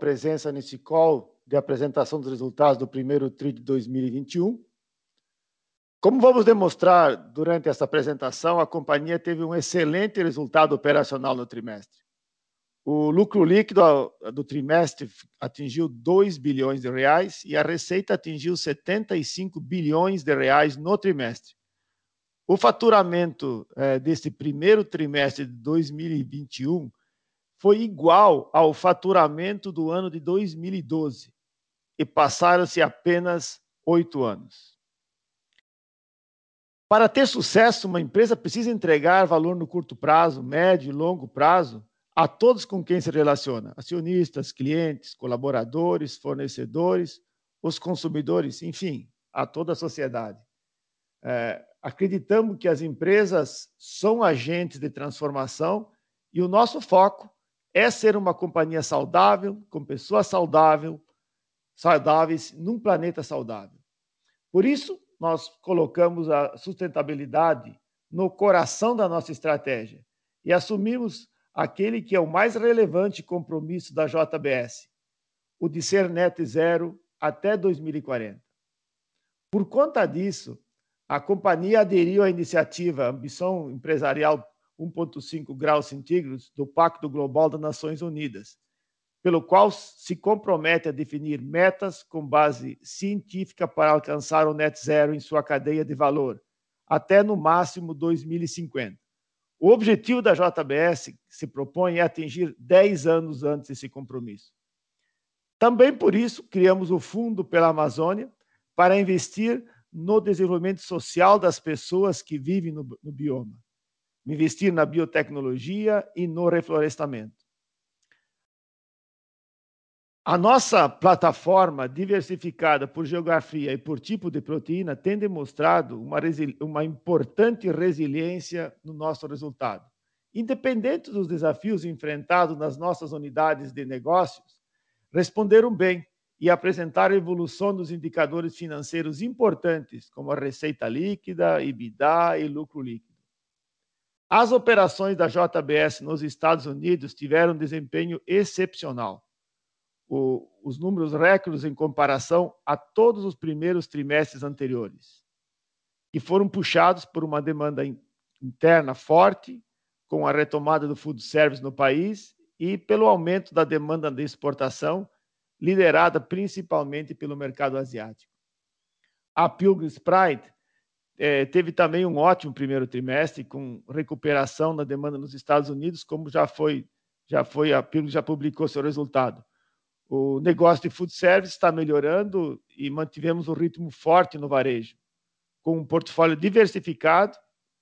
presença nesse call de apresentação dos resultados do primeiro TRI de 2021. Como vamos demonstrar durante essa apresentação, a companhia teve um excelente resultado operacional no trimestre. O lucro líquido do trimestre atingiu 2 bilhões de reais e a receita atingiu 75 bilhões de reais no trimestre. O faturamento desse primeiro trimestre de 2021 foi igual ao faturamento do ano de 2012 e passaram-se apenas 8 anos. Para ter sucesso, uma empresa precisa entregar valor no curto prazo, médio e longo prazo a todos com quem se relaciona: acionistas, clientes, colaboradores, fornecedores, os consumidores, enfim, a toda a sociedade. Acreditamos que as empresas são agentes de transformação e o nosso foco é ser uma companhia saudável, com pessoas saudáveis num planeta saudável. Por isso, nós colocamos a sustentabilidade no coração da nossa estratégia e assumimos aquele que é o mais relevante compromisso da JBS, o de ser net zero até 2040. Por conta disso, a companhia aderiu à iniciativa Ambição Empresarial 1.5 graus centígrados do Pacto Global das Nações Unidas, pelo qual se compromete a definir metas com base científica para alcançar o net zero em sua cadeia de valor até no máximo 2050. O objetivo da JBS se propõe a atingir 10 anos antes desse compromisso. Também por isso, criamos o Fundo pela Amazônia para investir no desenvolvimento social das pessoas que vivem no bioma, investir na biotecnologia e no reflorestamento. A nossa plataforma, diversificada por geografia e por tipo de proteína, tem demonstrado uma importante resiliência no nosso resultado. Independente dos desafios enfrentados nas nossas unidades de negócios, responderam bem e apresentaram evolução dos indicadores financeiros importantes, como a receita líquida, EBITDA e lucro líquido. As operações da JBS nos Estados Unidos tiveram desempenho excepcional. Os números recordes em comparação a todos os primeiros trimestres anteriores, que foram puxados por uma demanda interna forte, com a retomada do food service no país e pelo aumento da demanda de exportação, liderada principalmente pelo mercado asiático. A Pilgrim's Pride teve também um ótimo primeiro trimestre, com recuperação na demanda nos Estados Unidos, como já foi, a Pilgrim's já publicou seu resultado. O negócio de food service está melhorando e mantivemos um ritmo forte no varejo. Com um portfólio diversificado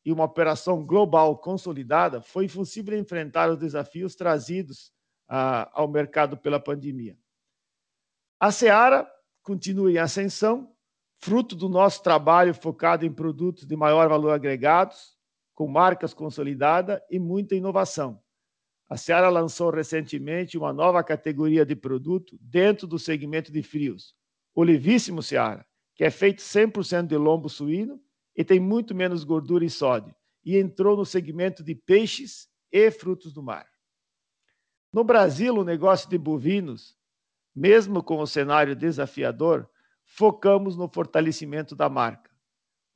e uma operação global consolidada, foi possível enfrentar os desafios trazidos ao mercado pela pandemia. A Seara continua em ascensão, fruto do nosso trabalho focado em produtos de maior valor agregado, com marcas consolidadas e muita inovação. A Seara lançou recentemente uma nova categoria de produto dentro do segmento de frios, o Levíssimo Seara, que é feito 100% de lombo suíno e tem muito menos gordura e sódio, e entrou no segmento de peixes e frutos do mar. No Brasil, o negócio de bovinos, mesmo com o cenário desafiador, focamos no fortalecimento da marca,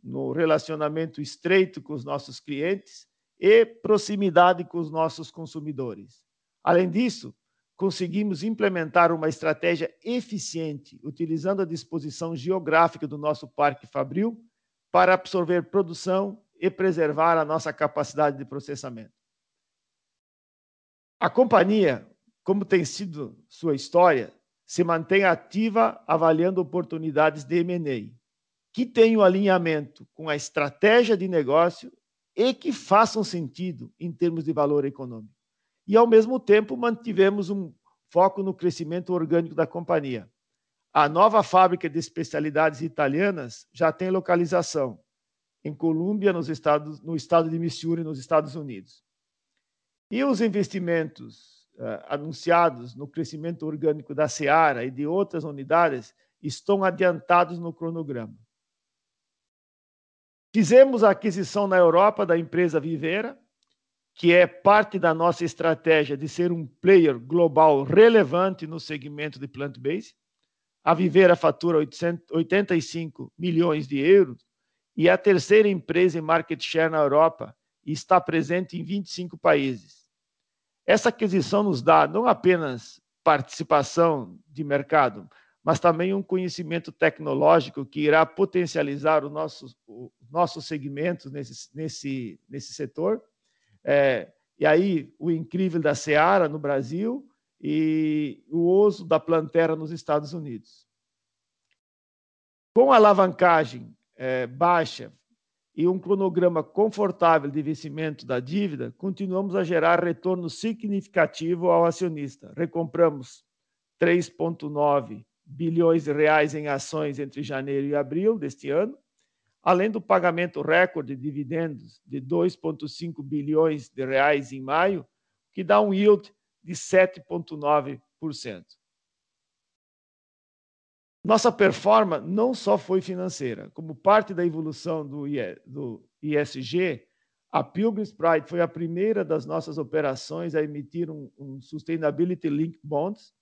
no relacionamento estreito com os nossos clientes e proximidade com os nossos consumidores. Além disso, conseguimos implementar uma estratégia eficiente, utilizando a disposição geográfica do nosso parque fabril, para absorver produção e preservar a nossa capacidade de processamento. A companhia, como tem sido sua história, se mantém ativa, avaliando oportunidades de M&A, que tenham alinhamento com a estratégia de negócio e que façam sentido em termos de valor econômico. Ao mesmo tempo, mantivemos um foco no crescimento orgânico da companhia. A nova fábrica de especialidades italianas já tem localização em Columbia, no estado de Missouri, nos Estados Unidos. Os investimentos anunciados no crescimento orgânico da Seara e de outras unidades estão adiantados no cronograma. Fizemos a aquisição na Europa da empresa Vivera, que é parte da nossa estratégia de ser um player global relevante no segmento de plant-based. A Vivera fatura 85 milhões de euros e é a terceira empresa em market share na Europa e está presente em 25 países. Essa aquisição nos dá não apenas participação de mercado, mas também um conhecimento tecnológico que irá potencializar o nosso, o nosso segmento nesse, nesse, nesse setor. É, e aí, o incrível da Seara no Brasil e o oso da Plantera nos Estados Unidos. Com a alavancagem é, baixa e um cronograma confortável de vencimento da dívida, continuamos a gerar retorno significativo ao acionista. Recompramos 3,9 bilhões de reais em ações entre janeiro e abril deste ano, além do pagamento recorde de dividendos de 2,5 bilhões de reais em maio, que dá um yield de 7,9%. Nossa performance não só foi financeira, como parte da evolução do ISG, a Pilgrim's Pride foi a primeira das nossas operações a emitir um, um Sustainability Linked Bonds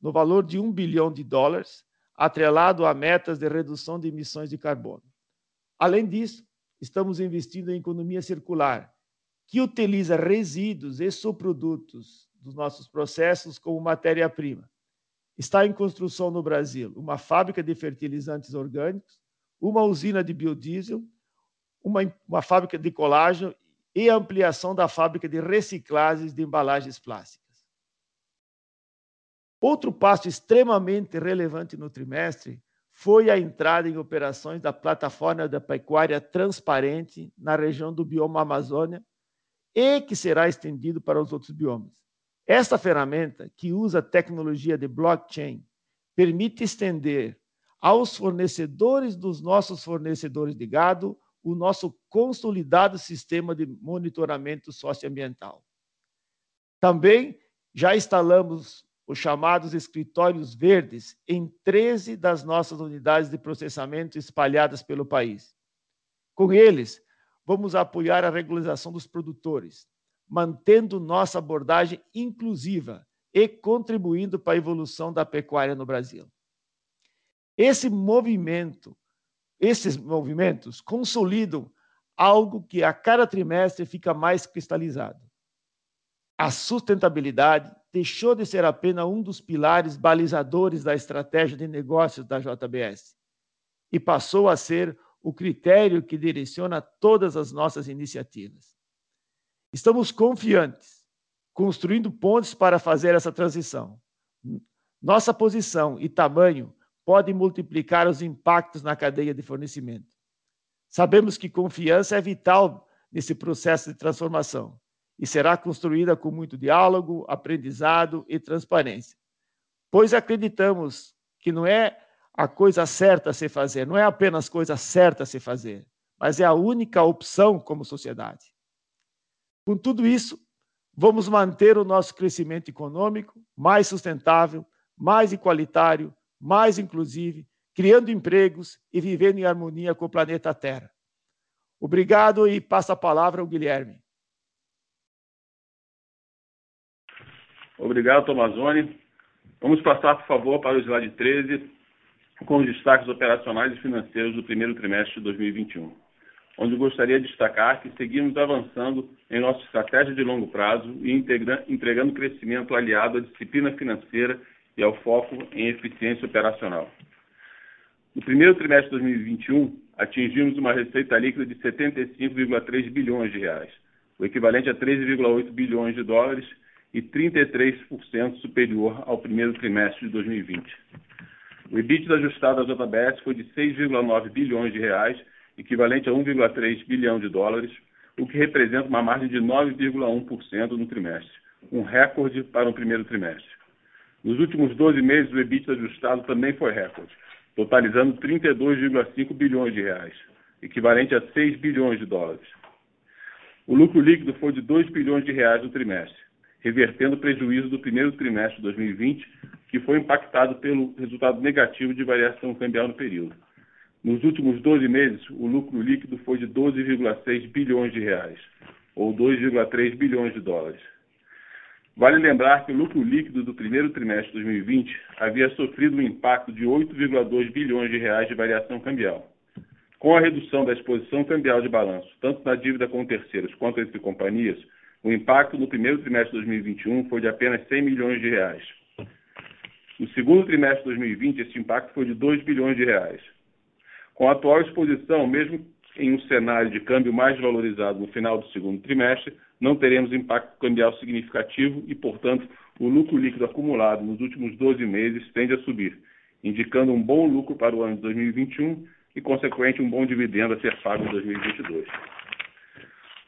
no valor de um bilhão de dólares, atrelado a metas de redução de emissões de carbono. Além disso, estamos investindo em economia circular, que utiliza resíduos e subprodutos dos nossos processos como matéria-prima Está em construção no Brasil uma fábrica de fertilizantes orgânicos, uma usina de biodiesel, uma, uma fábrica de colágeno e ampliação da fábrica de reciclagens de embalagens plásticas. Outro passo extremamente relevante no trimestre foi a entrada em operações da plataforma da pecuária transparente na região do bioma Amazônia e que será estendido para os outros biomas. Esta ferramenta, que usa tecnologia de blockchain, permite estender aos fornecedores dos nossos fornecedores de gado o nosso consolidado sistema de monitoramento socioambiental. Também já instalamos os chamados escritórios verdes em 13 das nossas unidades de processamento espalhadas pelo país. Com eles, vamos apoiar a regularização dos produtores, mantendo nossa abordagem inclusiva e contribuindo para a evolução da pecuária no Brasil. Esse movimento, esses movimentos consolidam algo que a cada trimestre fica mais cristalizado. A sustentabilidade deixou de ser apenas um dos pilares balizadores da estratégia de negócios da JBS e passou a ser o critério que direciona todas as nossas iniciativas. Estamos confiantes, construindo pontes para fazer essa transição. Nossa posição e tamanho podem multiplicar os impactos na cadeia de fornecimento. Sabemos que confiança é vital nesse processo de transformação e será construída com muito diálogo, aprendizado e transparência. Pois acreditamos que não é a coisa certa a se fazer, não é apenas coisa certa a se fazer, mas é a única opção como sociedade. Com tudo isso, vamos manter o nosso crescimento econômico mais sustentável, mais igualitário, mais inclusivo, criando empregos e vivendo em harmonia com o planeta Terra. Obrigado e passo a palavra ao Guilherme. Obrigado, Tomazoni. Vamos passar, por favor, para o slide 13, com os destaques operacionais e financeiros do primeiro trimestre de 2021 onde gostaria de destacar que seguimos avançando em nossa estratégia de longo prazo e entregando crescimento aliado à disciplina financeira e ao foco em eficiência operacional. No primeiro trimestre de 2021, atingimos uma receita líquida de 75,3 bilhões de reais, o equivalente a 13,8 bilhões de dólares e 33% superior ao primeiro trimestre de 2020. O EBITDA ajustado à JBS foi de 6,9 bilhões de reais equivalente a 1,3 bilhão de dólares, o que representa uma margem de 9,1% no trimestre, um recorde para o primeiro trimestre. Nos últimos 12 meses, o EBITDA ajustado também foi recorde, totalizando 32,5 bilhões de reais, equivalente a 6 bilhões de dólares. O lucro líquido foi de 2 bilhões de reais no trimestre, revertendo o prejuízo do primeiro trimestre de 2020, que foi impactado pelo resultado negativo de variação cambial no período. Nos últimos 12 meses, o lucro líquido foi de 12,6 bilhões de reais, ou 2,3 bilhões de dólares. Vale lembrar que o lucro líquido do primeiro trimestre de 2020 havia sofrido um impacto de 8,2 bilhões de reais de variação cambial. Com a redução da exposição cambial de balanço, tanto na dívida com terceiros quanto entre companhias, o impacto no primeiro trimestre de 2021 foi de apenas 100 milhões de reais. No segundo trimestre de 2020, esse impacto foi de 2 bilhões de reais. Com a atual exposição, mesmo em um cenário de câmbio mais valorizado no final do segundo trimestre, não teremos impacto cambial significativo e, portanto, o lucro líquido acumulado nos últimos 12 meses tende a subir, indicando um bom lucro para o ano de 2021 e, consequente, um bom dividendo a ser pago em 2022.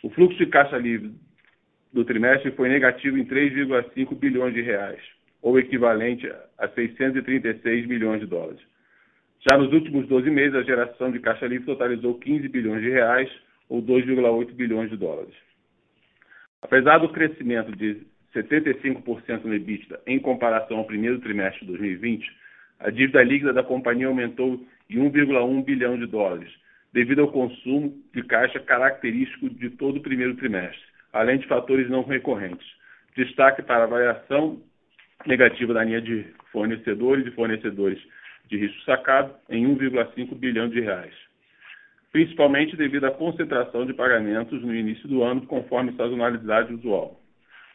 O fluxo de caixa livre do trimestre foi negativo em 3,5 bilhões de reais, ou equivalente a 636 milhões de dólares. Já nos últimos 12 meses, a geração de caixa livre totalizou 15 bilhões de reais, ou 2,8 bilhões de dólares. Apesar do crescimento de 75% no EBITDA em comparação ao primeiro trimestre de 2020, a dívida líquida da companhia aumentou em 1,1 bilhão de dólares, devido ao consumo de caixa característico de todo o primeiro trimestre, além de fatores não recorrentes. Destaque para a variação negativa da linha de fornecedores e fornecedores de risco sacado em 1,5 bilhão de reais, principalmente devido à concentração de pagamentos no início do ano, conforme sazonalidade usual.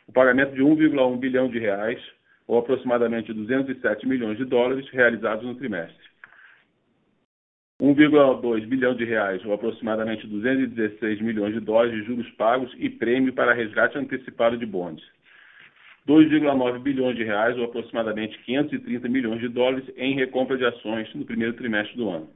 O pagamento de 1,1 bilhão de reais, ou aproximadamente 207 milhões de dólares, realizados no trimestre. 1,2 bilhão de reais, ou aproximadamente 216 milhões de dólares de juros pagos e prêmio para resgate antecipado de bondes. 2,9 bilhões de reais, ou aproximadamente 530 milhões de dólares, em recompra de ações no primeiro trimestre do ano.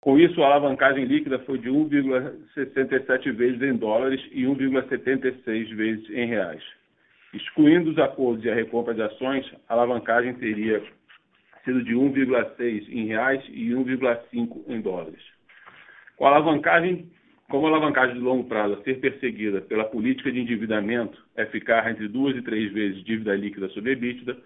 Com isso, a alavancagem líquida foi de 1,67 vezes em dólares e 1,76 vezes em reais. Excluindo os acordos e a recompra de ações, a alavancagem teria sido de 1,6 em reais e 1,5 em dólares. Com a alavancagem como a alavancagem de longo prazo a ser perseguida pela política de endividamento é ficar entre duas e três vezes dívida líquida sobre EBITDA,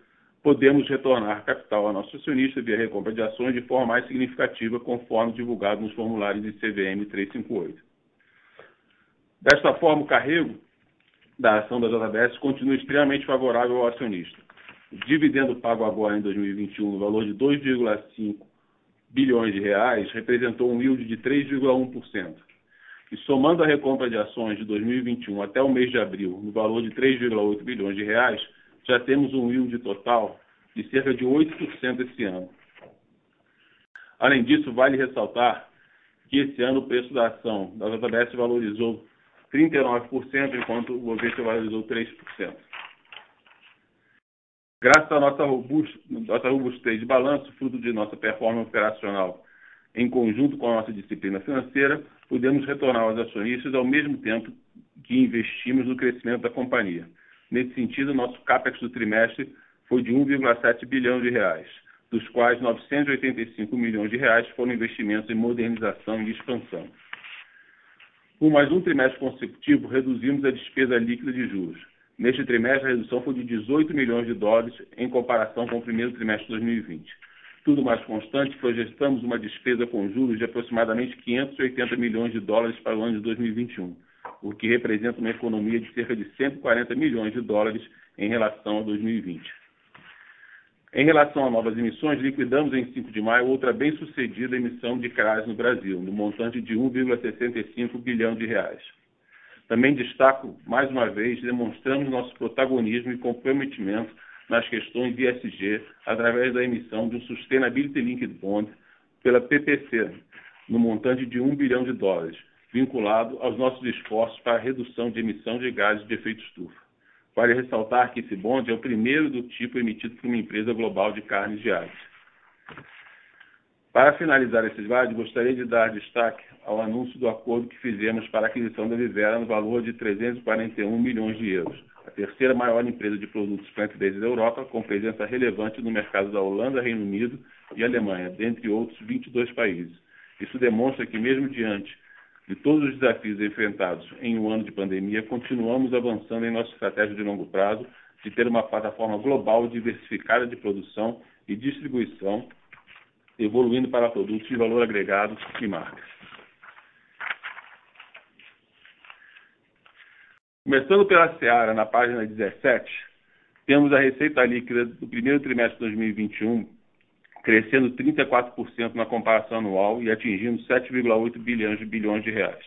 podemos retornar capital ao nosso acionista via recompra de ações de forma mais significativa, conforme divulgado nos formulários de CVM 358. Desta forma, o carrego da ação da JBS continua extremamente favorável ao acionista. O dividendo pago agora em 2021 no valor de 2,5 bilhões de reais representou um yield de 3,1%, e somando a recompra de ações de 2021 até o mês de abril, no valor de 3,8 bilhões de reais, já temos um yield total de cerca de 8% esse ano. Além disso, vale ressaltar que esse ano o preço da ação da JBS valorizou 39%, enquanto o Bovespa valorizou 3%. Graças à nossa, nossa robustez de balanço, fruto de nossa performance operacional em conjunto com a nossa disciplina financeira, podemos retornar aos acionistas ao mesmo tempo que investimos no crescimento da companhia. Nesse sentido, nosso CAPEX do trimestre foi de 1,7 bilhão de reais, dos quais 985 milhões de reais foram investimentos em modernização e expansão. Por mais um trimestre consecutivo, reduzimos a despesa líquida de juros. Neste trimestre, a redução foi de 18 milhões de dólares em comparação com o primeiro trimestre de 2020 tudo mais constante, projetamos uma despesa com juros de aproximadamente 580 milhões de dólares para o ano de 2021, o que representa uma economia de cerca de 140 milhões de dólares em relação a 2020. Em relação a novas emissões, liquidamos em 5 de maio outra bem-sucedida emissão de CRAS no Brasil, no montante de 1,65 bilhão de reais. Também destaco, mais uma vez, demonstramos nosso protagonismo e comprometimento nas questões de ESG através da emissão de um Sustainability Linked Bond pela PPC, no montante de 1 bilhão de dólares, vinculado aos nossos esforços para a redução de emissão de gases de efeito estufa. Vale ressaltar que esse bonde é o primeiro do tipo emitido por uma empresa global de carnes de aves. Para finalizar esse slide, gostaria de dar destaque ao anúncio do acordo que fizemos para a aquisição da Vivera no valor de 341 milhões de euros a terceira maior empresa de produtos plant-based da Europa, com presença relevante no mercado da Holanda, Reino Unido e Alemanha, dentre outros 22 países. Isso demonstra que, mesmo diante de todos os desafios enfrentados em um ano de pandemia, continuamos avançando em nossa estratégia de longo prazo de ter uma plataforma global diversificada de produção e distribuição, evoluindo para produtos de valor agregado e marcas. Começando pela Seara, na página 17, temos a receita líquida do primeiro trimestre de 2021 crescendo 34% na comparação anual e atingindo 7,8 bilhões de bilhões de reais.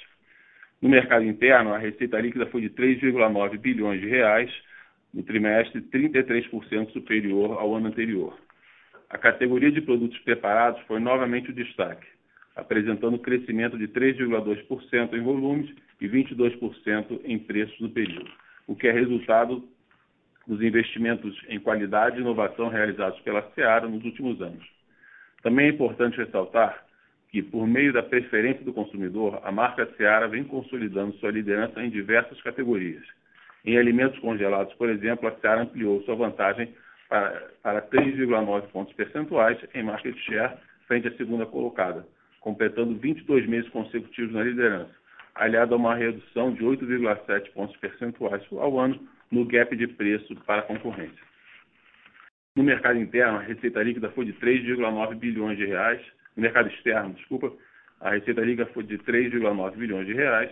No mercado interno, a receita líquida foi de 3,9 bilhões de reais no trimestre, 33% superior ao ano anterior. A categoria de produtos preparados foi novamente o destaque, apresentando crescimento de 3,2% em volumes e 22% em preços no período, o que é resultado dos investimentos em qualidade e inovação realizados pela Seara nos últimos anos. Também é importante ressaltar que, por meio da preferência do consumidor, a marca Seara vem consolidando sua liderança em diversas categorias. Em alimentos congelados, por exemplo, a Seara ampliou sua vantagem para, para 3,9 pontos percentuais em market share frente à segunda colocada, completando 22 meses consecutivos na liderança, aliado a uma redução de 8,7 pontos percentuais ao ano no gap de preço para a concorrência. No mercado interno, a receita líquida foi de 3,9 bilhões de reais. No mercado externo, desculpa, a receita líquida foi de 3,9 bilhões de reais,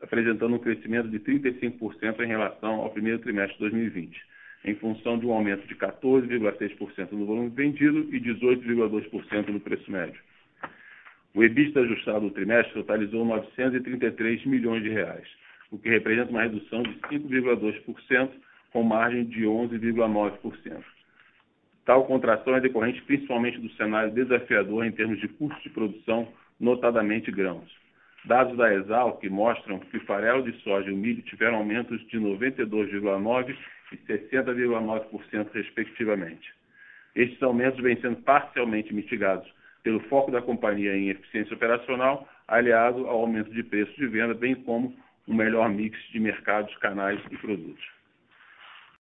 apresentando um crescimento de 35% em relação ao primeiro trimestre de 2020, em função de um aumento de 14,6% no volume vendido e 18,2% no preço médio. O EBITDA ajustado do trimestre totalizou 933 milhões de reais, o que representa uma redução de 5,2%, com margem de 11,9%. Tal contração é decorrente principalmente do cenário desafiador em termos de custo de produção, notadamente grãos. Dados da Exalc mostram que o farelo de soja e o milho tiveram aumentos de 92,9% e 60,9%, respectivamente. Estes aumentos vêm sendo parcialmente mitigados pelo foco da companhia em eficiência operacional, aliado ao aumento de preço de venda, bem como um melhor mix de mercados, canais e produtos.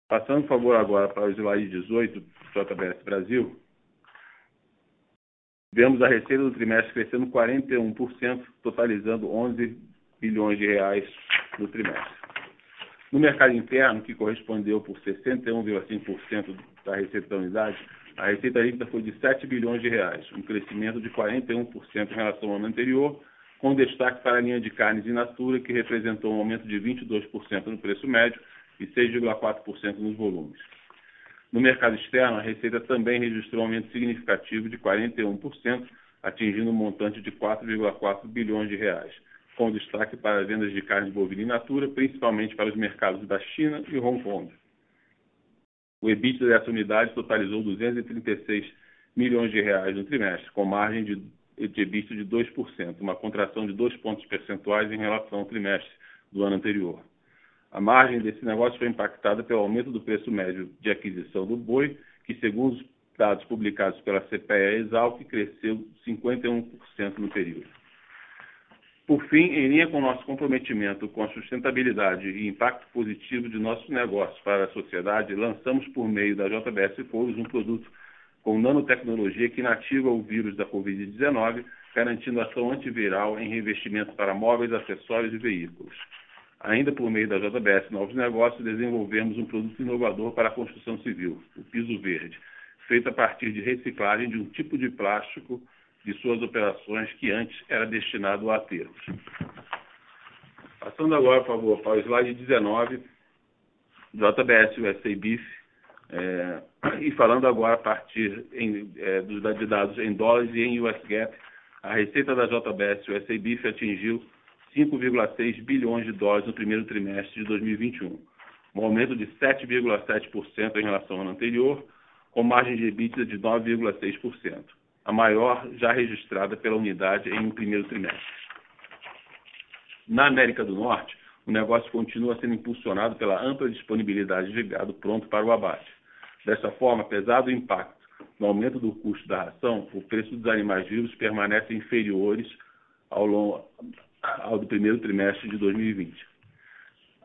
Passando, por favor, agora para o slide 18 do JBS Brasil. Vemos a receita do trimestre crescendo 41%, totalizando 11 bilhões de reais no trimestre. No mercado interno, que correspondeu por 61,5% da receita da unidade, a receita líquida foi de 7 bilhões de reais, um crescimento de 41% em relação ao ano anterior, com destaque para a linha de carnes in natura, que representou um aumento de 22% no preço médio e 6,4% nos volumes. No mercado externo, a receita também registrou um aumento significativo de 41%, atingindo um montante de 4,4 bilhões de reais, com destaque para as vendas de carne bovina in natura, principalmente para os mercados da China e Hong Kong. O EBITDA dessa unidade totalizou 236 milhões de reais no trimestre, com margem de EBITDA de 2%, uma contração de 2 pontos percentuais em relação ao trimestre do ano anterior. A margem desse negócio foi impactada pelo aumento do preço médio de aquisição do boi, que, segundo os dados publicados pela CPE Exalc, cresceu 51% no período. Por fim, em linha com nosso comprometimento com a sustentabilidade e impacto positivo de nossos negócios para a sociedade, lançamos por meio da JBS Foods um produto com nanotecnologia que inativa o vírus da Covid-19, garantindo ação antiviral em revestimentos para móveis, acessórios e veículos. Ainda por meio da JBS Novos Negócios, desenvolvemos um produto inovador para a construção civil, o piso verde, feito a partir de reciclagem de um tipo de plástico de suas operações que antes era destinado a aterros. Passando agora, por favor, para o slide 19, JBS USA Beef é, e falando agora a partir em, é, dos de dados em dólares e em US GAAP, a receita da JBS USA Beef atingiu 5,6 bilhões de dólares no primeiro trimestre de 2021, um aumento de 7,7% em relação ao ano anterior, com margem de EBITDA de 9,6%, a maior já registrada pela unidade em um primeiro trimestre. Na América do Norte, o negócio continua sendo impulsionado pela ampla disponibilidade de gado pronto para o abate. Dessa forma, apesar do impacto no aumento do custo da ração, o preço dos animais vivos permanece inferiores ao, longo, ao do primeiro trimestre de 2020.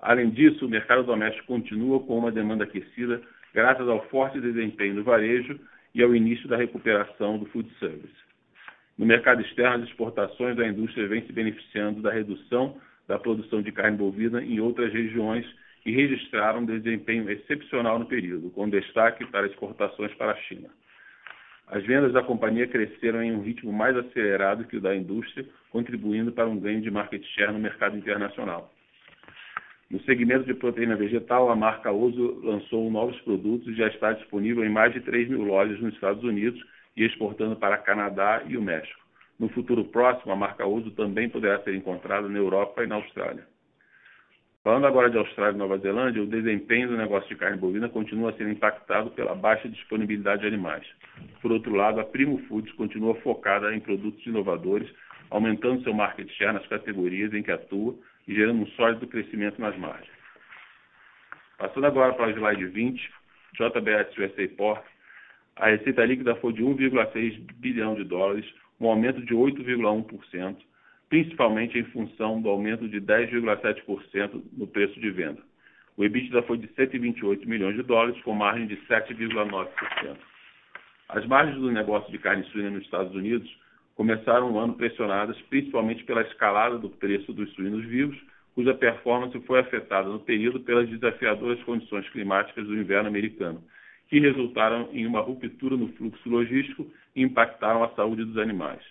Além disso, o mercado doméstico continua com uma demanda aquecida graças ao forte desempenho do varejo e ao início da recuperação do food service. No mercado externo, as exportações da indústria vêm se beneficiando da redução da produção de carne bovina em outras regiões e registraram um desempenho excepcional no período, com destaque para exportações para a China. As vendas da companhia cresceram em um ritmo mais acelerado que o da indústria, contribuindo para um ganho de market share no mercado internacional. No segmento de proteína vegetal, a marca Oso lançou novos produtos e já está disponível em mais de 3 mil lojas nos Estados Unidos e exportando para Canadá e o México. No futuro próximo, a marca Oso também poderá ser encontrada na Europa e na Austrália. Falando agora de Austrália e Nova Zelândia, o desempenho do negócio de carne bovina continua sendo impactado pela baixa disponibilidade de animais. Por outro lado, a Primo Foods continua focada em produtos inovadores, aumentando seu market share nas categorias em que atua e gerando um sólido crescimento nas margens. Passando agora para o slide 20, JBS USA Pork, a receita líquida foi de 1,6 bilhão de dólares, um aumento de 8,1%, principalmente em função do aumento de 10,7% no preço de venda. O EBITDA foi de 128 milhões de dólares, com margem de 7,9%. As margens do negócio de carne suína nos Estados Unidos começaram o ano pressionadas principalmente pela escalada do preço dos suínos vivos, cuja performance foi afetada no período pelas desafiadoras condições climáticas do inverno americano, que resultaram em uma ruptura no fluxo logístico e impactaram a saúde dos animais.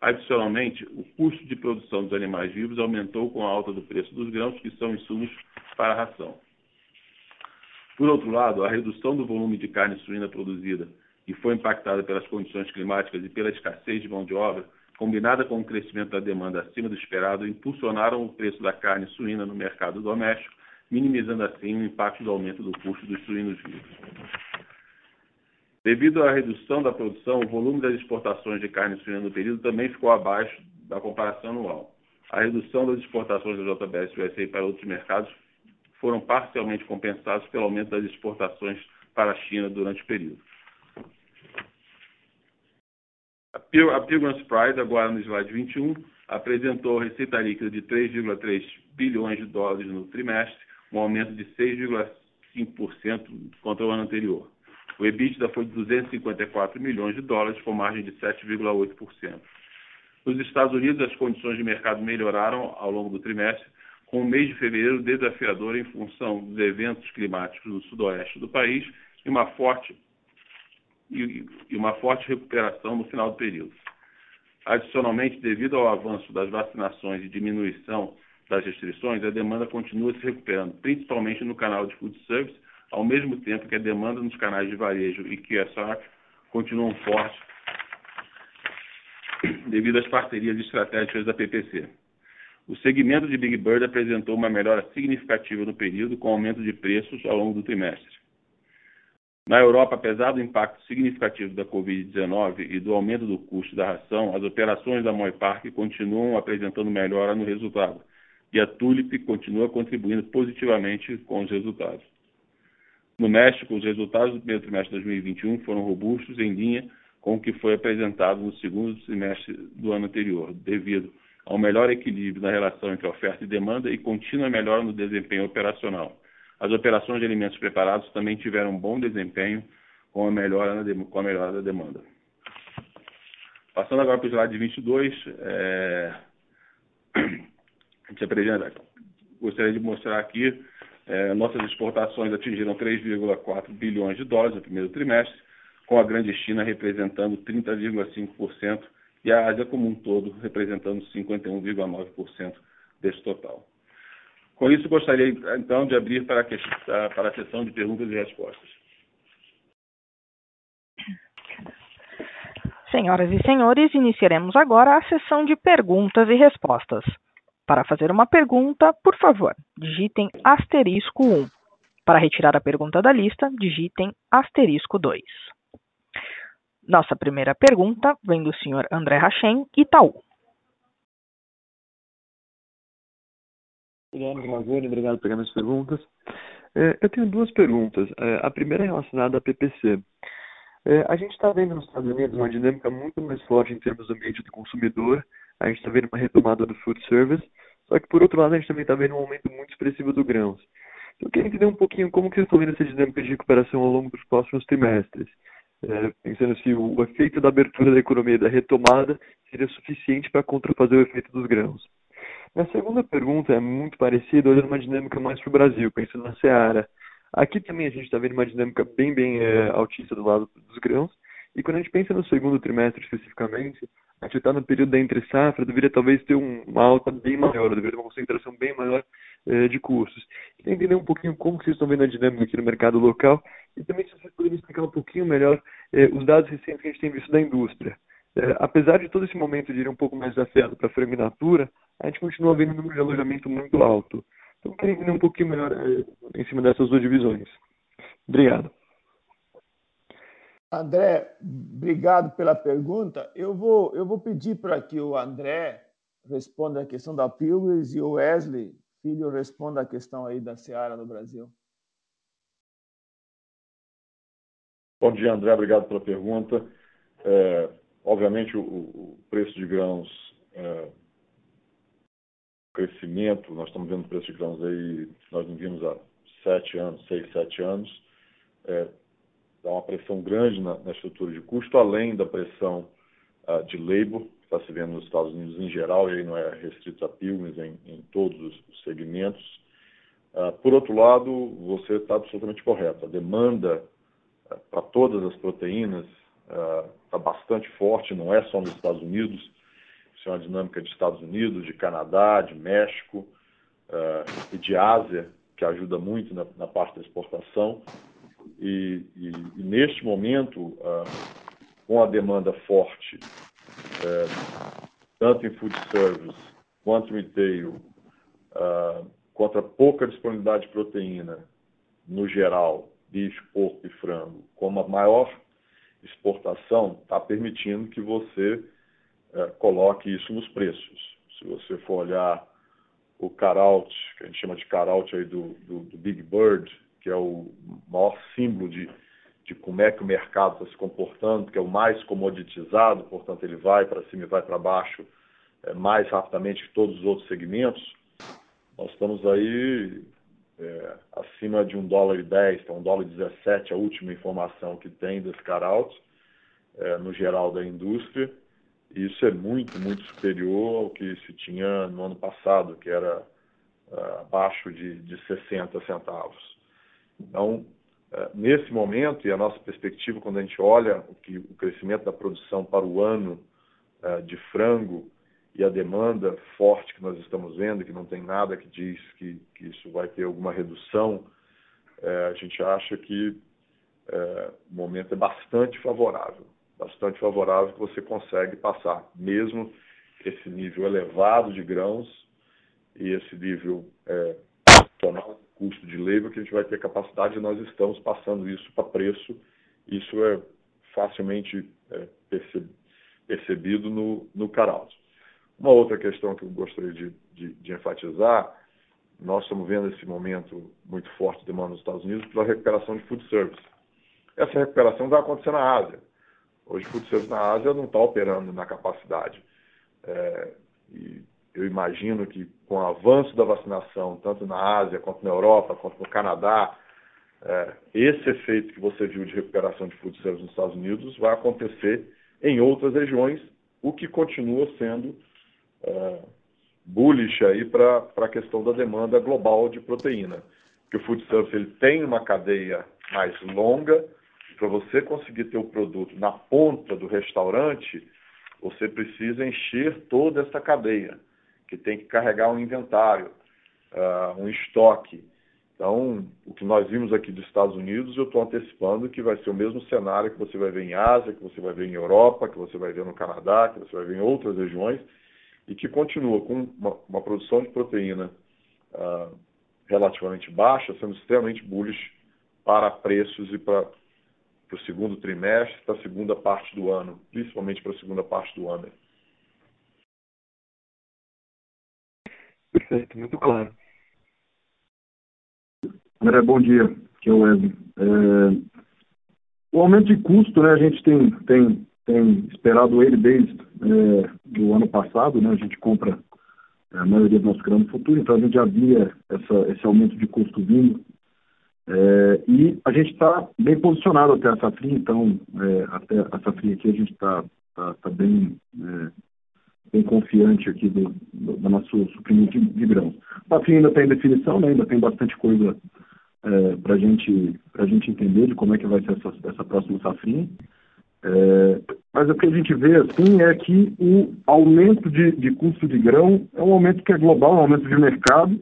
Adicionalmente, o custo de produção dos animais vivos aumentou com a alta do preço dos grãos, que são insumos para a ração. Por outro lado, a redução do volume de carne suína produzida, que foi impactada pelas condições climáticas e pela escassez de mão de obra, combinada com o crescimento da demanda acima do esperado, impulsionaram o preço da carne suína no mercado doméstico, minimizando assim o impacto do aumento do custo dos suínos vivos. Devido à redução da produção, o volume das exportações de carne suína no período também ficou abaixo da comparação anual. A redução das exportações da JBS USA para outros mercados foram parcialmente compensados pelo aumento das exportações para a China durante o período. A Pilgrim's Pride, agora no slide 21, apresentou receita líquida de 3,3 bilhões de dólares no trimestre, um aumento de 6,5% contra o ano anterior. O EBITDA foi de 254 milhões de dólares, com margem de 7,8%. Nos Estados Unidos, as condições de mercado melhoraram ao longo do trimestre, com o mês de fevereiro desafiador em função dos eventos climáticos no sudoeste do país e uma forte, e, uma forte recuperação no final do período. Adicionalmente, devido ao avanço das vacinações e diminuição das restrições, a demanda continua se recuperando, principalmente no canal de food service, ao mesmo tempo que a demanda nos canais de varejo e QSR continuam fortes devido às parcerias estratégicas da PPC. O segmento de Big Bird apresentou uma melhora significativa no período, com aumento de preços ao longo do trimestre. Na Europa, apesar do impacto significativo da Covid-19 e do aumento do custo da ração, as operações da Moi Park continuam apresentando melhora no resultado, e a Tulip continua contribuindo positivamente com os resultados. No México, os resultados do primeiro trimestre de 2021 foram robustos em linha com o que foi apresentado no segundo trimestre do ano anterior, devido ao melhor equilíbrio na relação entre oferta e demanda e contínua melhora no desempenho operacional. As operações de alimentos preparados também tiveram um bom desempenho com a melhora, com a melhora da demanda. Passando agora para o slide 22, é... gostaria de mostrar aqui é, nossas exportações atingiram 3,4 bilhões de dólares no primeiro trimestre, com a Grande China representando 30,5% e a Ásia como um todo representando 51,9% desse total. Com isso, gostaria então de abrir para a, para a sessão de perguntas e respostas. Senhoras e senhores, iniciaremos agora a sessão de perguntas e respostas. Para fazer uma pergunta, por favor, digitem asterisco 1. Para retirar a pergunta da lista, digitem asterisco 2. Nossa primeira pergunta vem do senhor André Rachem, Itaú. Guilherme Magoni, obrigado por pegar minhas perguntas. É, eu tenho duas perguntas. É, a primeira é relacionada à PPC. É, a gente está vendo nos Estados Unidos uma dinâmica muito mais forte em termos do ambiente do consumidor. A gente está vendo uma retomada do food service. Só que, por outro lado, a gente também está vendo um aumento muito expressivo do grãos. Então, eu queria entender um pouquinho como que vocês estão vendo essa dinâmica de recuperação ao longo dos próximos trimestres. É, pensando se o efeito da abertura da economia da retomada seria suficiente para contrafazer o efeito dos grãos. Minha segunda pergunta é muito parecida, olhando uma dinâmica mais para o Brasil, pensando na Seara. Aqui também a gente está vendo uma dinâmica bem, bem é, altista do lado dos grãos. E quando a gente pensa no segundo trimestre especificamente, a gente está no período da entre safra, deveria talvez ter uma alta bem maior, deveria ter uma concentração bem maior eh, de custos. Queria entender um pouquinho como vocês estão vendo a dinâmica aqui no mercado local e também se vocês poderiam explicar um pouquinho melhor eh, os dados recentes que a gente tem visto da indústria. Eh, apesar de todo esse momento de ir um pouco mais desafiado para a frango natura, a gente continua vendo um número de alojamento muito alto. Então, queria entender um pouquinho melhor em cima dessas duas divisões. Obrigado. André, obrigado pela pergunta. Eu vou, eu vou pedir para que o André responda a questão da Pilgrims e o Wesley, filho, responda a questão aí da Seara no Brasil. Bom dia, André. Obrigado pela pergunta. É, obviamente, o, o, preço de grãos, é, crescimento, nós estamos vendo o preço de grãos aí, nós não vimos há sete anos, seis, sete anos. É, dá uma pressão grande na, na estrutura de custo, além da pressão uh, de labor, que está se vendo nos Estados Unidos em geral, e aí não é restrito a Pilgrims, em, em todos os segmentos. Uh, por outro lado, você está absolutamente correto. A demanda uh, para todas as proteínas está bastante forte, não é só nos Estados Unidos, isso é uma dinâmica de Estados Unidos, de Canadá, de México e de Ásia, que ajuda muito na, na parte da exportação. E, e, e neste momento, ah, com a demanda forte, é, tanto em food service quanto retail, contra pouca disponibilidade de proteína, no geral, bicho, porco e frango, como a maior exportação, está permitindo que você é, coloque isso nos preços. Se você for olhar o carout, que a gente chama de carout aí do, do, do Big Bird, que é o maior símbolo de, de como é que o mercado está se comportando, que é o mais comoditizado, portanto ele vai para cima e vai para baixo é, mais rapidamente que todos os outros segmentos, nós estamos aí é, acima de um dólar e 10, então um dólar e 17, a última informação que tem desse carout, é, no geral da indústria, e isso é muito, muito superior ao que se tinha no ano passado, que era uh, abaixo de, de 60 centavos. Então, é, nesse momento, e a nossa perspectiva, quando a gente olha o, que, o crescimento da produção para o ano é, de frango e a demanda forte que nós estamos vendo, que não tem nada que diz que, que isso vai ter alguma redução, é, a gente acha que é, o momento é bastante favorável. Bastante favorável que você consegue passar, mesmo esse nível elevado de grãos e esse nível é, custo de labor, que a gente vai ter capacidade e nós estamos passando isso para preço. Isso é facilmente é, percebido no, no. Uma outra questão que eu gostaria de, de, de, enfatizar, nós estamos vendo esse momento muito forte de demanda nos Estados Unidos pela recuperação de food service. Essa recuperação vai acontecer na Ásia. Hoje, food service na Ásia não está operando na capacidade. É, e eu imagino que com o avanço da vacinação, tanto na Ásia, quanto na Europa, quanto no Canadá, é, esse efeito que você viu de recuperação de food service nos Estados Unidos vai acontecer em outras regiões, o que continua sendo é, bullish aí para a questão da demanda global de proteína. Que o food service ele tem uma cadeia mais longa, para você conseguir ter o produto na ponta do restaurante, você precisa encher toda essa cadeia que tem que carregar um inventário, uh, um estoque. Então, o que nós vimos aqui dos Estados Unidos, eu estou antecipando que vai ser o mesmo cenário que você vai ver em Ásia, que você vai ver em Europa, que você vai ver no Canadá, que você vai ver em outras regiões, e que continua com uma, uma produção de proteína uh, relativamente baixa, sendo extremamente bullish para preços e para o segundo trimestre, para a segunda parte do ano, principalmente para a segunda parte do ano. Perfeito, muito claro. André, bom dia. Aqui é o Wesley. É, o aumento de custo, né, a gente tem, tem, tem esperado ele desde é, o ano passado, né, a gente compra é, a maioria do nosso grão no futuro, então a gente já via essa, esse aumento de custo vindo. É, e a gente está bem posicionado até a safrinha, então é, até a safrinha aqui a gente está tá, tá bem é, bem confiante aqui do, do, do nosso suprimento de, de grãos. O safrinha ainda tem definição, né? ainda tem bastante coisa para gente, a gente entender de como é que vai ser essa, essa próxima safrinha. É, mas o que a gente vê assim é que o aumento de, de custo de grão é um aumento que é global, um aumento de mercado,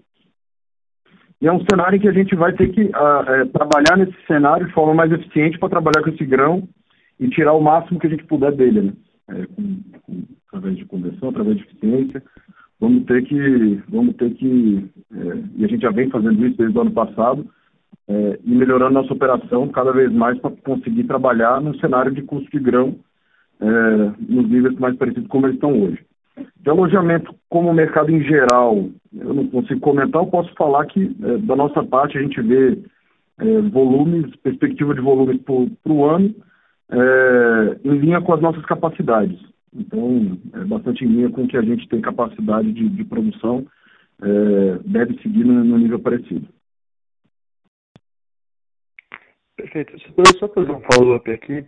e é um cenário em que a gente vai ter que a, é, trabalhar nesse cenário de forma mais eficiente para trabalhar com esse grão e tirar o máximo que a gente puder dele, né? É, com, com, através de conversão, através de eficiência. Vamos ter que, vamos ter que, é, e a gente já vem fazendo isso desde o ano passado, é, e melhorando nossa operação cada vez mais para conseguir trabalhar num cenário de custo de grão é, nos níveis mais parecidos como eles estão hoje. De alojamento, como mercado em geral, eu não consigo comentar, eu posso falar que, é, da nossa parte, a gente vê é, volumes, perspectiva de volumes para o ano, é, em linha com as nossas capacidades. Então, é bastante em linha com o que a gente tem capacidade de, de produção, deve seguir no, no nível parecido. Perfeito. Só fazer um follow-up aqui,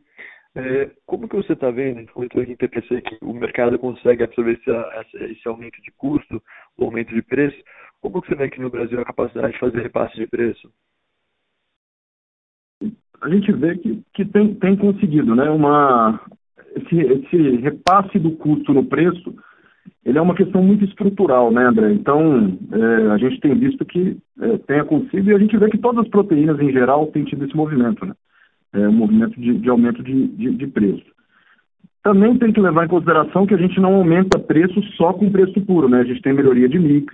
é, como que você está vendo, a gente comentou aqui em que o mercado consegue absorver esse, esse, aumento de custo, o aumento de preço, como que você vê aqui no Brasil a capacidade de fazer repasse de preço? A gente vê que, que tem, tem conseguido, né? Uma, esse, esse repasse do custo no preço ele é uma questão muito estrutural, né, André? Então, é, a gente tem visto que é, tem acontecido e a gente vê que todas as proteínas em geral têm tido esse movimento, né? É, um movimento de, de aumento de, de, de, preço. Também tem que levar em consideração que a gente não aumenta preço só com preço puro, né? A gente tem melhoria de mix,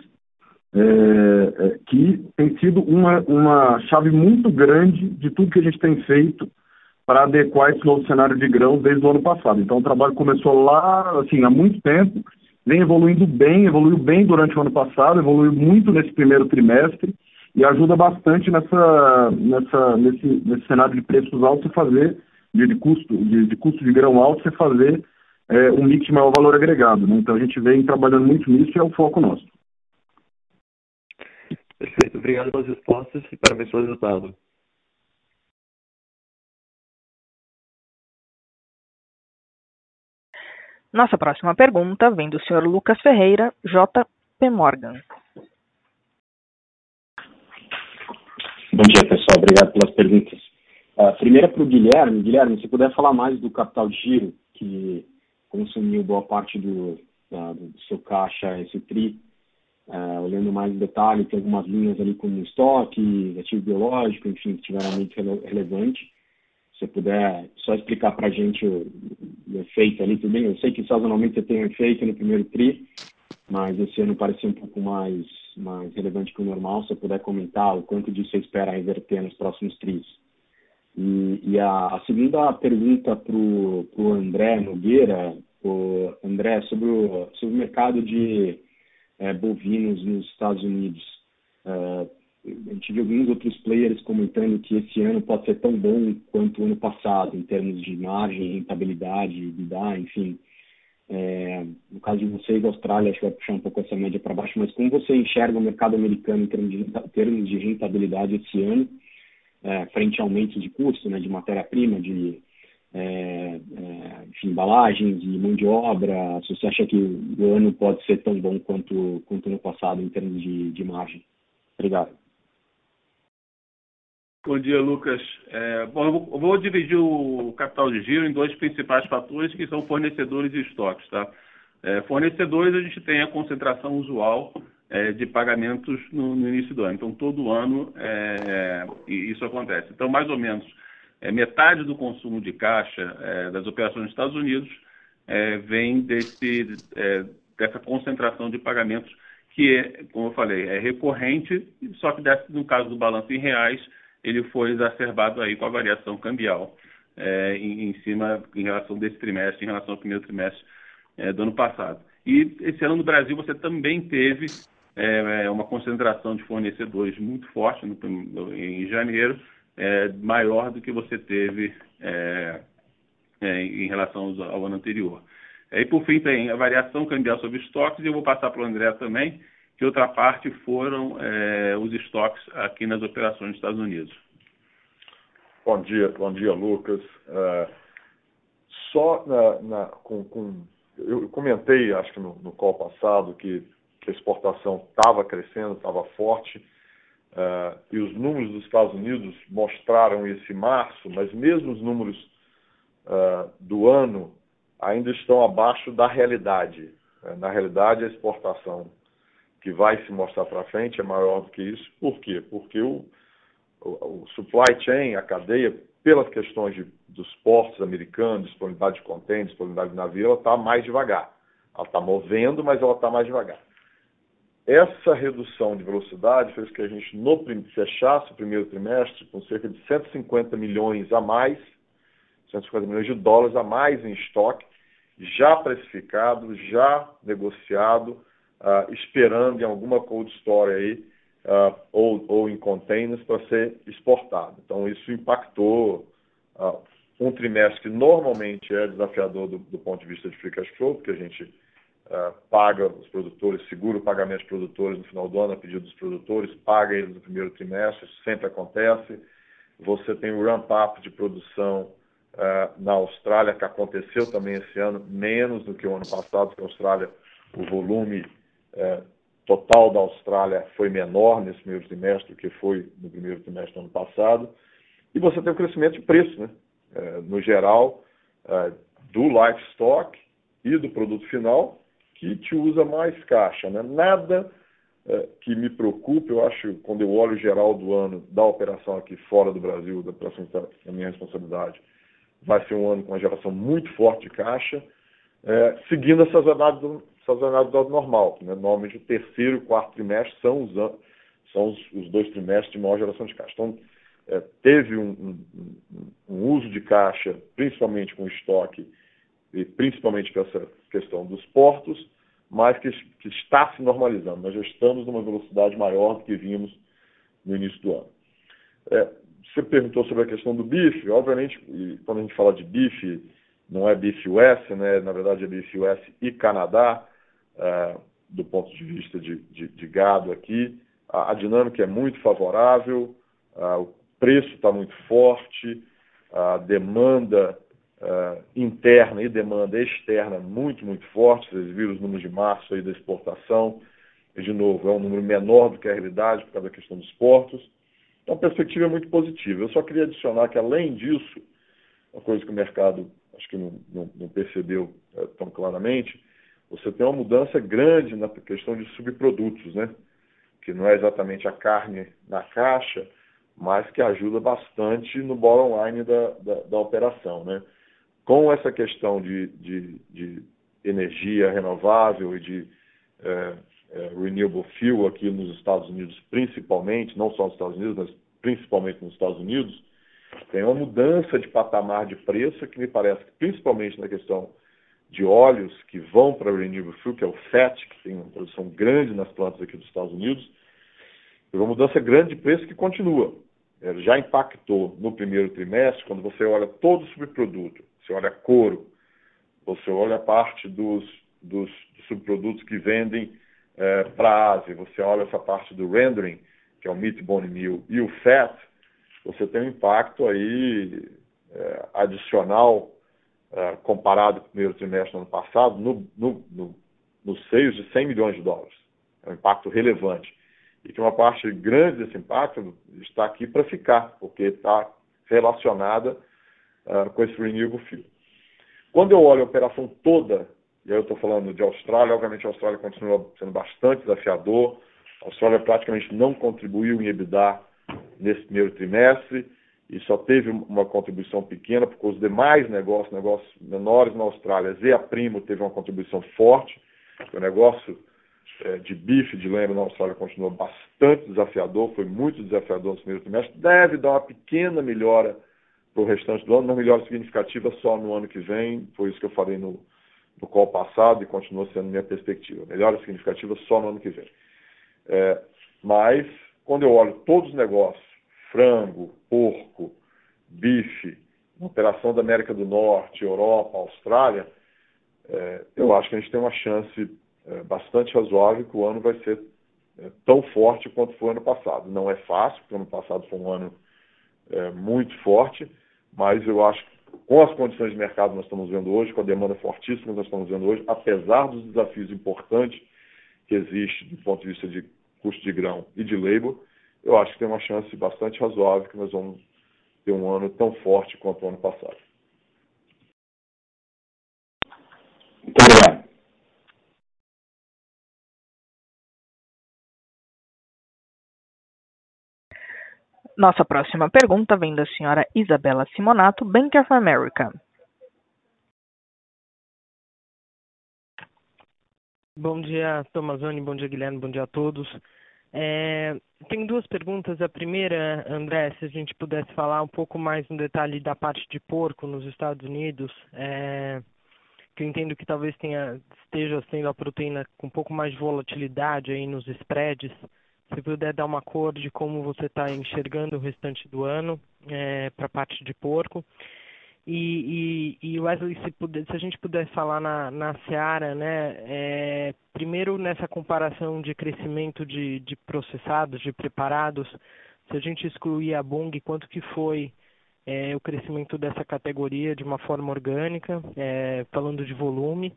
é, é, que tem sido uma, uma chave muito grande de tudo que a gente tem feito para adequar esse novo cenário de grãos desde o ano passado. Então, o trabalho começou lá, assim, há muito tempo, vem evoluindo bem, evoluiu bem durante o ano passado, evoluiu muito nesse primeiro trimestre e ajuda bastante nessa, nessa, nesse, nesse cenário de preços altos você fazer, de, de custo, de, de, custo de grão alto, você fazer é, um mix de maior valor agregado. Né? Então a gente vem trabalhando muito nisso e é o foco nosso. Perfeito, obrigado pelas respostas e parabéns pelo resultado. Nossa próxima pergunta vem do Sr. Lucas Ferreira, JP Morgan. Bom dia, pessoal. Obrigado pelas perguntas. A primeira para o Guilherme. Guilherme, se puder falar mais do capital de giro, que consumiu boa parte do, da, do seu caixa esse TRI, uh, olhando mais em detalhe, tem algumas linhas ali como estoque, ativo biológico, enfim, que tiveram aumento relevante você puder só explicar para a gente o, o, efeito ali, tudo bem? Eu sei que sazonalmente você tem um efeito no primeiro TRI, mas esse ano parecia um pouco mais, mais relevante que o normal. Se você puder comentar o quanto disso você espera reverter nos próximos TRIs. E, e a, a, segunda pergunta para o André Nogueira, o André, sobre o, sobre o mercado de é, bovinos nos Estados Unidos. Uh, gente viu alguns outros players comentando que esse ano pode ser tão bom quanto o ano passado, em termos de margem, rentabilidade, EBITDA, enfim. É, no caso de vocês, a Austrália acho que vai puxar um pouco essa média para baixo, mas como você enxerga o mercado americano em termos de, termos de rentabilidade esse ano, é, frente a aumentos de custo, né, de matéria-prima, de é, é, enfim, embalagens e mão de obra, se você acha que o ano pode ser tão bom quanto, quanto no passado em termos de, de margem? Obrigado. Bom dia, Lucas. É, bom, eu vou, dividir o capital de giro em dois principais fatores, que são fornecedores e estoques. Tá? É, fornecedores, a gente tem a concentração usual é, de pagamentos no, no, início do ano. Então, todo ano é, isso acontece. Então, mais ou menos, é, metade do consumo de caixa é, das operações nos Estados Unidos vem desse, dessa concentração de pagamentos que, é, como eu falei, é recorrente, só que no caso do balanço em reais, ele foi exacerbado aí com a variação cambial é, em, em, cima, em relação desse trimestre, em relação ao primeiro trimestre é, do ano passado. E esse ano no Brasil você também teve é, é uma concentração de fornecedores muito forte no, em janeiro, é, maior do que você teve é, em relação ao ano anterior. E por fim tem a variação cambial sobre estoques, e eu vou passar para o André também, que outra parte foram é, os estoques aqui nas operações dos Estados Unidos. Bom dia, bom dia, Lucas. É, só na, na, com, com, eu comentei, acho que no, no call passado, que, que a exportação estava crescendo, estava forte, é, e os números dos Estados Unidos mostraram esse março, mas mesmo os números uh, do ano ainda estão abaixo da realidade. Na realidade, a exportação que vai se mostrar para frente é maior do que isso. Por quê? Porque o, o, supply chain, a cadeia, pelas questões de, dos portos americanos, disponibilidade de contêineres, disponibilidade de navio, ela está mais devagar. Ela está movendo, mas ela está mais devagar. Essa redução de velocidade fez que a gente no, fechasse o primeiro trimestre com cerca de 150 milhões a mais, 150 milhões de dólares a mais em estoque, já precificado, já negociado, uh, esperando em alguma cold store aí, uh, ou, ou, em containers para ser exportado. Então isso impactou uh, um trimestre que normalmente é desafiador do, do ponto de vista de free cash flow, porque a gente uh, paga os produtores, segura o pagamento dos produtores no final do ano, a pedido dos produtores, paga eles no primeiro trimestre, sempre acontece. Você tem o ramp-up de produção na Austrália, que aconteceu também esse ano, menos do que o ano passado, porque a Austrália, o volume uh, total da Austrália foi menor nesse primeiro trimestre do que foi no primeiro trimestre do ano passado. E você tem o crescimento de preço, né? no geral, do livestock e do produto final, que te usa mais caixa. Né? Nada é, que me preocupe, eu acho, quando eu olho o geral do ano da operação aqui fora do Brasil, da operação da minha responsabilidade, vai ser um ano com uma geração muito forte de caixa, é, seguindo a sazonalidade, sazonalidade normal. Né? Normalmente o terceiro e o quarto trimestre são os, são os, os, dois trimestres de maior geração de caixa. Então, é, teve um, um, um uso de caixa, principalmente com estoque, e principalmente com essa questão dos portos, mas que, que, está se normalizando. Nós já estamos numa velocidade maior do que vimos no início do ano. É, você perguntou sobre a questão do bife. Obviamente, quando a gente fala de bife, não é bife US, né? na verdade é bife US e Canadá, do ponto de vista de, de, de gado aqui. A, a, dinâmica é muito favorável, a, o preço está muito forte, a demanda uh, interna e demanda externa muito, muito forte. Vocês viram os números de março aí da exportação. E, de novo, é um número menor do que a realidade por causa da questão dos portos. Então, a perspectiva é muito positiva. Eu só queria adicionar que, além disso, uma coisa que o mercado acho que não, não, não percebeu é, tão claramente, você tem uma mudança grande na questão de subprodutos, né? que não é exatamente a carne na caixa, mas que ajuda bastante no bottom line da, da, da operação. Né? com essa questão de, de, de energia renovável e de é, é, renewable fuel aqui nos Estados Unidos, principalmente, não só nos Estados Unidos, mas principalmente nos Estados Unidos, tem uma mudança de patamar de preço que me parece que, principalmente na questão de óleos que vão para o renewable fuel, que é o FET, que tem uma produção grande nas plantas aqui dos Estados Unidos, tem uma mudança grande de preço que continua. Ele já impactou no primeiro trimestre, quando você olha todo o subproduto, você olha couro, você olha a parte dos, dos, subprodutos que vendem é, para a Ásia, você olha essa parte do rendering, que é o meat bone meal, e o fat, você tem um impacto aí é, adicional é, comparado com o primeiro trimestre do ano passado, no, no, no, nos seios de 100 milhões de dólares. É um impacto relevante. E que uma parte grande desse impacto está aqui para ficar, porque está relacionada uh, com esse renewable fuel. Quando eu olho a operação toda, e aí eu estou falando de Austrália, obviamente a Austrália continua sendo bastante desafiador, a Austrália praticamente não contribuiu em EBITDA nesse primeiro trimestre e só teve uma contribuição pequena, porque os demais negócios, negócios menores na Austrália, Zea Primo teve uma contribuição forte, o negócio é, de bife de lembra na Austrália continua bastante desafiador, foi muito desafiador no primeiro trimestre, deve dar uma pequena melhora para o restante do ano, não melhora significativa só no ano que vem, foi isso que eu falei no, no call passado e continua sendo minha perspectiva. Melhora significativa só no ano que vem. É, mas, quando eu olho todos os negócios, frango, porco, bife, operação da América do Norte, Europa, Austrália, é, eu acho que a gente tem uma chance é, bastante razoável que o ano vai ser é, tão forte quanto foi o ano passado. Não é fácil, porque ano passado foi um ano muito forte, mas eu acho que com as condições de mercado que nós estamos vendo hoje, com a demanda fortíssima que nós estamos vendo hoje, apesar dos desafios importantes que existem do ponto de vista de custo de grão e de labor, eu acho que tem uma chance bastante razoável que nós vamos ter um ano tão forte quanto o ano passado. Muito obrigado. Nossa próxima pergunta vem da senhora Isabela Simonato, Bank of America. Bom dia, Tomazoni, bom dia, Guilherme, bom dia a todos. É, tenho duas perguntas. A primeira, André, se a gente pudesse falar um pouco mais no detalhe da parte de porco nos Estados Unidos, é, que eu entendo que talvez tenha, esteja sendo a proteína com um pouco mais de volatilidade aí nos spreads. Se puder dar uma cor de como você está enxergando o restante do ano é, para a parte de porco. E, e, e Wesley, se, puder, se, a gente pudesse falar na, na Seara, né, é, primeiro nessa comparação de crescimento de, de processados, de preparados, se a gente excluir a Bung, quanto que foi é, o crescimento dessa categoria de uma forma orgânica, é, falando de volume.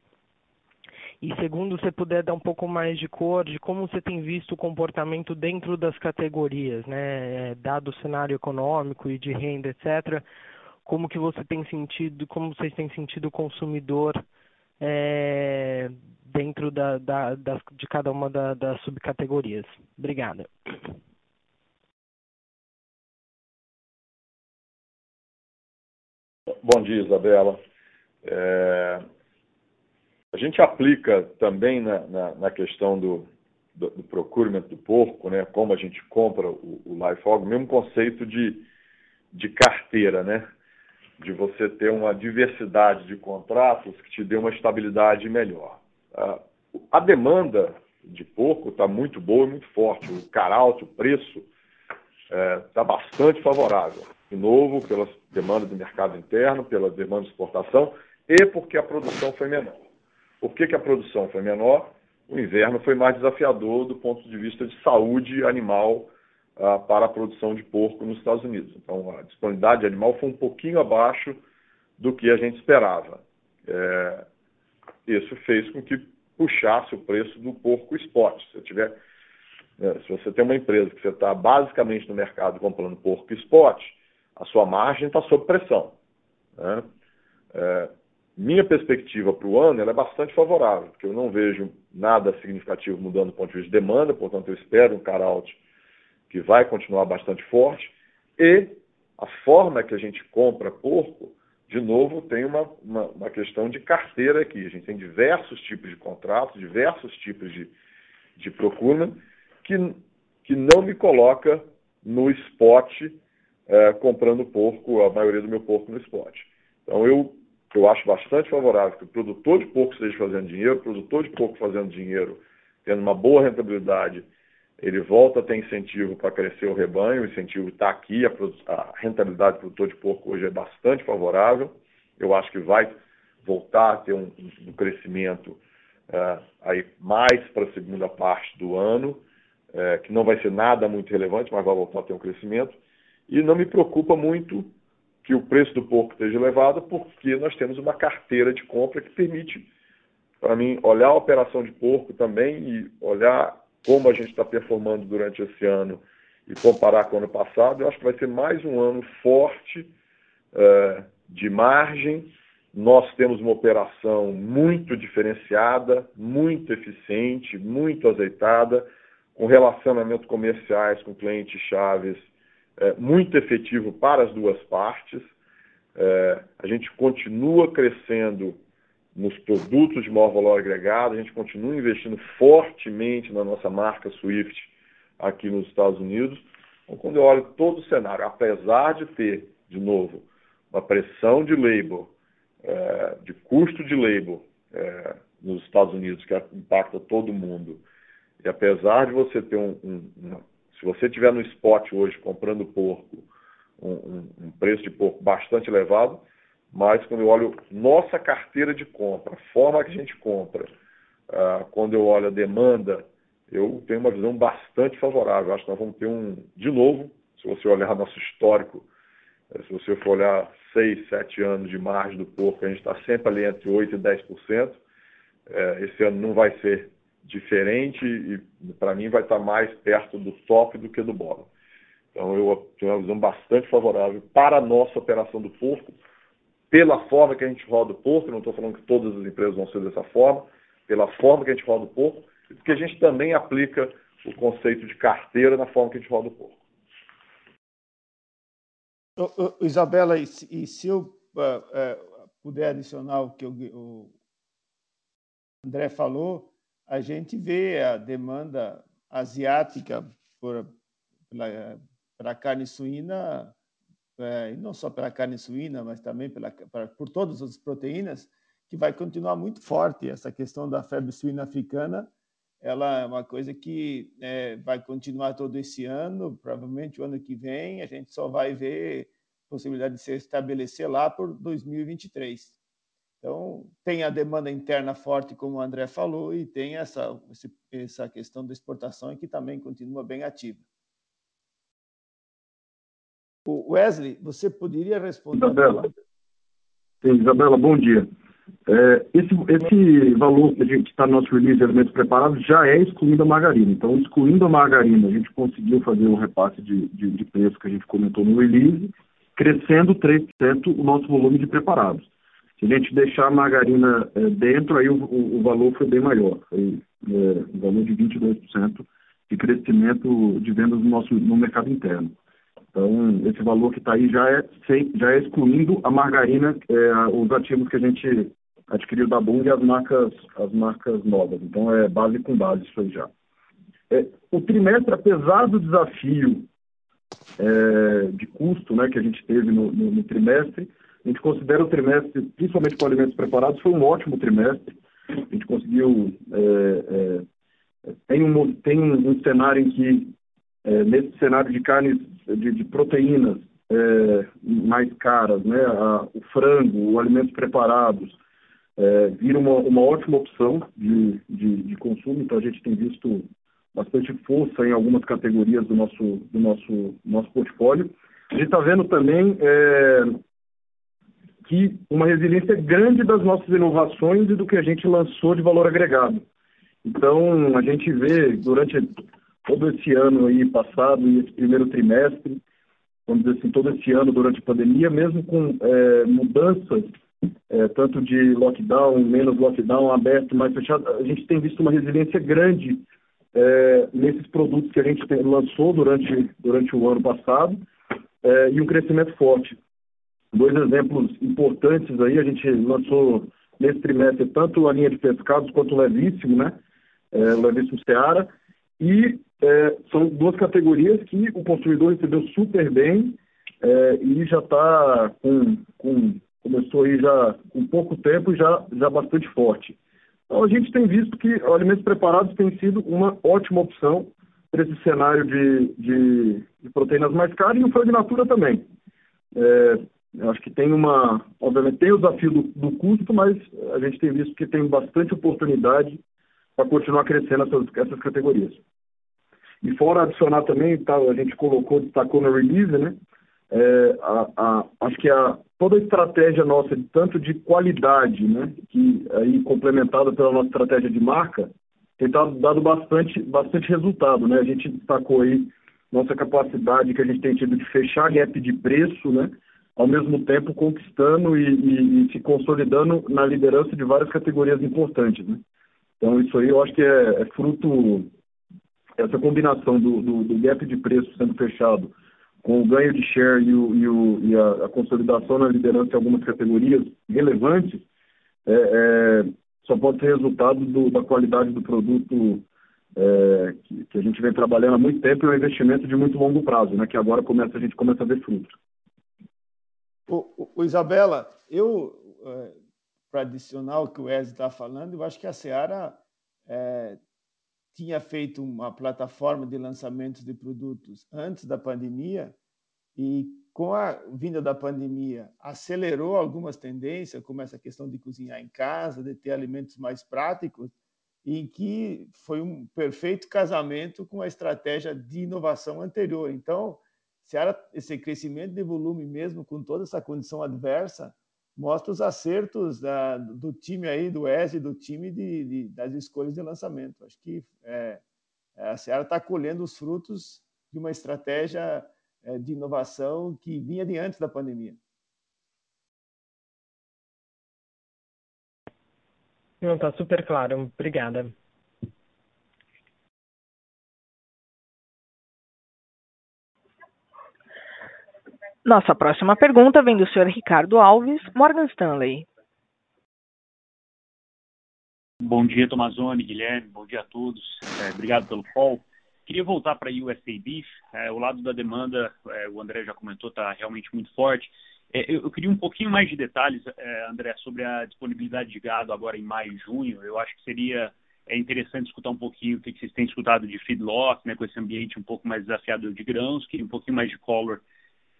E segundo, se puder dar um pouco mais de cor de como você tem visto o comportamento dentro das categorias, né, é, dado o cenário econômico e de renda, etc., como que você tem sentido, como vocês têm sentido o consumidor é, dentro da, da, de cada uma da, das subcategorias. Obrigada. Bom dia, Isabela. É, a gente aplica também na, na, na questão do, do, do, procurement do porco, né, como a gente compra o, o live hog, o mesmo conceito de, de carteira, né, de você ter uma diversidade de contratos que te dê uma estabilidade melhor. A, a demanda de porco está muito boa e muito forte. O caralto, o preço, está é, tá bastante favorável. De novo, pelas demandas do mercado interno, pela demanda de exportação e porque a produção foi menor. Por que, que a produção foi menor? O inverno foi mais desafiador do ponto de vista de saúde animal ah, para a produção de porco nos Estados Unidos. Então, a disponibilidade de animal foi um pouquinho abaixo do que a gente esperava. É, isso fez com que puxasse o preço do porco spot. Se, tiver, é, se você tem uma empresa que você está basicamente no mercado comprando porco spot, a sua margem está sob pressão. Né? É, minha perspectiva para o ano é bastante favorável, porque eu não vejo nada significativo mudando do ponto de vista de demanda, portanto eu espero um caralto que vai continuar bastante forte. E a forma que a gente compra porco, de novo, tem uma, uma, uma questão de carteira aqui. A gente tem diversos tipos de contratos, diversos tipos de, de procura, que, que não me coloca no spot é, comprando porco, a maioria do meu porco no spot. Então eu eu acho bastante favorável que o produtor de porco esteja fazendo dinheiro, o produtor de porco fazendo dinheiro, tendo uma boa rentabilidade, ele volta a ter incentivo para crescer o rebanho, o incentivo está aqui, a, a, rentabilidade do produtor de porco hoje é bastante favorável, eu acho que vai voltar a ter um, um crescimento uh, aí mais para a segunda parte do ano, uh, que não vai ser nada muito relevante, mas vai voltar a ter um crescimento, e não me preocupa muito que o preço do porco esteja elevado, porque nós temos uma carteira de compra que permite, para mim, olhar a operação de porco também e olhar como a gente está performando durante esse ano e comparar com o ano passado. Eu acho que vai ser mais um ano forte uh, de margem. Nós temos uma operação muito diferenciada, muito eficiente, muito azeitada, com relacionamentos comerciais com clientes chaves é, muito efetivo para as duas partes. É, a gente continua crescendo nos produtos de maior valor agregado, a gente continua investindo fortemente na nossa marca Swift aqui nos Estados Unidos. Então, quando eu olho todo o cenário, apesar de ter, de novo, uma pressão de labor, é, de custo de labor é, nos Estados Unidos, que impacta todo mundo, e apesar de você ter um, um, uma se você tiver no spot hoje comprando porco, um, um, um preço de porco bastante elevado, mas quando eu olho nossa carteira de compra, a forma que a gente compra, uh, quando eu olho a demanda, eu tenho uma visão bastante favorável. Acho que nós vamos ter um, de novo, se você olhar nosso histórico, eh, se você for olhar 6, 7 anos de margem do porco, a gente está sempre ali entre 8% e 10%. É, esse ano não vai ser diferente e, para mim, vai estar mais perto do top do que do bottom. Então, eu tenho uma visão bastante favorável para a nossa operação do porco, pela forma que a gente roda o porco, não estou falando que todas as empresas vão ser dessa forma, pela forma que a gente roda o porco, e porque a gente também aplica o conceito de carteira na forma que a gente roda o porco. Isabela, e se eu uh, puder adicionar o que o André falou, a gente vê a demanda asiática por, pela, pela carne suína, é, não só pela carne suína, mas também pela, pra, por todas as proteínas, que vai continuar muito forte. Essa questão da febre suína africana, ela é uma coisa que é, vai continuar todo esse ano, provavelmente o ano que vem, a gente só vai ver possibilidade de se estabelecer lá por 2023. Então, tem a demanda interna forte, como o André falou, e tem essa, essa questão da exportação que também continua bem ativa. O Wesley, você poderia responder? Isabela. Sim, Isabela, bom dia. É, esse, esse valor que a gente está no nosso release de alimentos preparados já é excluindo a margarina. Então, excluindo a margarina, a gente conseguiu fazer um repasse de, de, de preço que a gente comentou no release, crescendo 3% o nosso volume de preparados. Se a gente deixar a margarina é, dentro, aí o, o, o, valor foi bem maior. Foi é, um valor de 22% de crescimento de vendas no, nosso, no mercado interno. Então, esse valor que está aí já é, já é excluindo a margarina, é, os ativos que a gente adquiriu da Bung e as marcas, as marcas novas. Então, é base com base isso aí já. É, o trimestre, apesar do desafio é, de custo né, que a gente teve no, no, no, trimestre, a gente considera o trimestre, principalmente com alimentos preparados, foi um ótimo trimestre. A gente conseguiu. É, é, tem um, tem um cenário em que, é, nesse cenário de carnes, de, de proteínas é, mais caras, né, a, o frango, os alimentos preparados, é, viram uma, uma ótima opção de, de, de consumo. Então, a gente tem visto bastante força em algumas categorias do nosso, do nosso, nosso portfólio. A gente está vendo também é, que uma resiliência grande das nossas inovações e do que a gente lançou de valor agregado. Então, a gente vê durante todo esse ano aí passado e esse primeiro trimestre, vamos dizer assim, todo esse ano durante a pandemia, mesmo com é, mudanças, é, tanto de lockdown, menos lockdown, aberto, mais fechado, a gente tem visto uma resiliência grande é, nesses produtos que a gente lançou durante, durante o ano passado é, e um crescimento forte. Dois exemplos importantes aí, a gente lançou nesse trimestre tanto a linha de pescados quanto o Levíssimo, né? É, o Levíssimo Seara, e é, são duas categorias que o consumidor recebeu super bem é, e já está com, com, começou aí já com pouco tempo já, já bastante forte. Então, a gente tem visto que alimentos preparados tem sido uma ótima opção para esse cenário de, de, de, proteínas mais caras e o frango natura também. É, acho que tem uma, obviamente tem o desafio do, do, custo, mas a gente tem visto que tem bastante oportunidade para continuar crescendo essas, essas categorias. E fora adicionar também, tá, a gente colocou, destacou no release, né? É, a, a, acho que a, toda a estratégia nossa, tanto de qualidade, né, que aí complementada pela nossa estratégia de marca, tem dado bastante, bastante resultado, né? A gente destacou aí nossa capacidade que a gente tem tido de fechar gap de preço, né? Ao mesmo tempo conquistando e, e, e se consolidando na liderança de várias categorias importantes, né? Então isso aí eu acho que é, é fruto essa combinação do, do, do gap de preço sendo fechado com o ganho de share e, o, e, o, e a, a, consolidação na liderança em algumas categorias relevantes, é, é, só pode ser resultado do, da qualidade do produto é, que, que, a gente vem trabalhando há muito tempo e é um investimento de muito longo prazo, né, que agora começa, a gente começa a ver frutos. O, o, Isabela, eu, o que o Wesley está falando, eu acho que a Seara é, tinha feito uma plataforma de lançamentos de produtos antes da pandemia e com a vinda da pandemia acelerou algumas tendências, como essa questão de cozinhar em casa, de ter alimentos mais práticos, em que foi um perfeito casamento com a estratégia de inovação anterior. Então, se era esse crescimento de volume mesmo com toda essa condição adversa, mostra os acertos da, do time aí, do e do time de, de, das escolhas de lançamento. Acho que é, a Seara está colhendo os frutos de uma estratégia é, de inovação que vinha de antes da pandemia. Não, está super claro. Obrigada. Nossa próxima pergunta vem do senhor Ricardo Alves, Morgan Stanley. Bom dia, Tomazoni, Guilherme, bom dia a todos. É, obrigado pelo call. Queria voltar para a USA Beef. É, o lado da demanda, é, o André já comentou, está realmente muito forte. É, eu, eu, queria um pouquinho mais de detalhes, é, André, sobre a disponibilidade de gado agora em maio e junho. Eu acho que seria é interessante escutar um pouquinho o que, que vocês têm escutado de feedlot, né, com esse ambiente um pouco mais desafiador de grãos, queria um pouquinho mais de color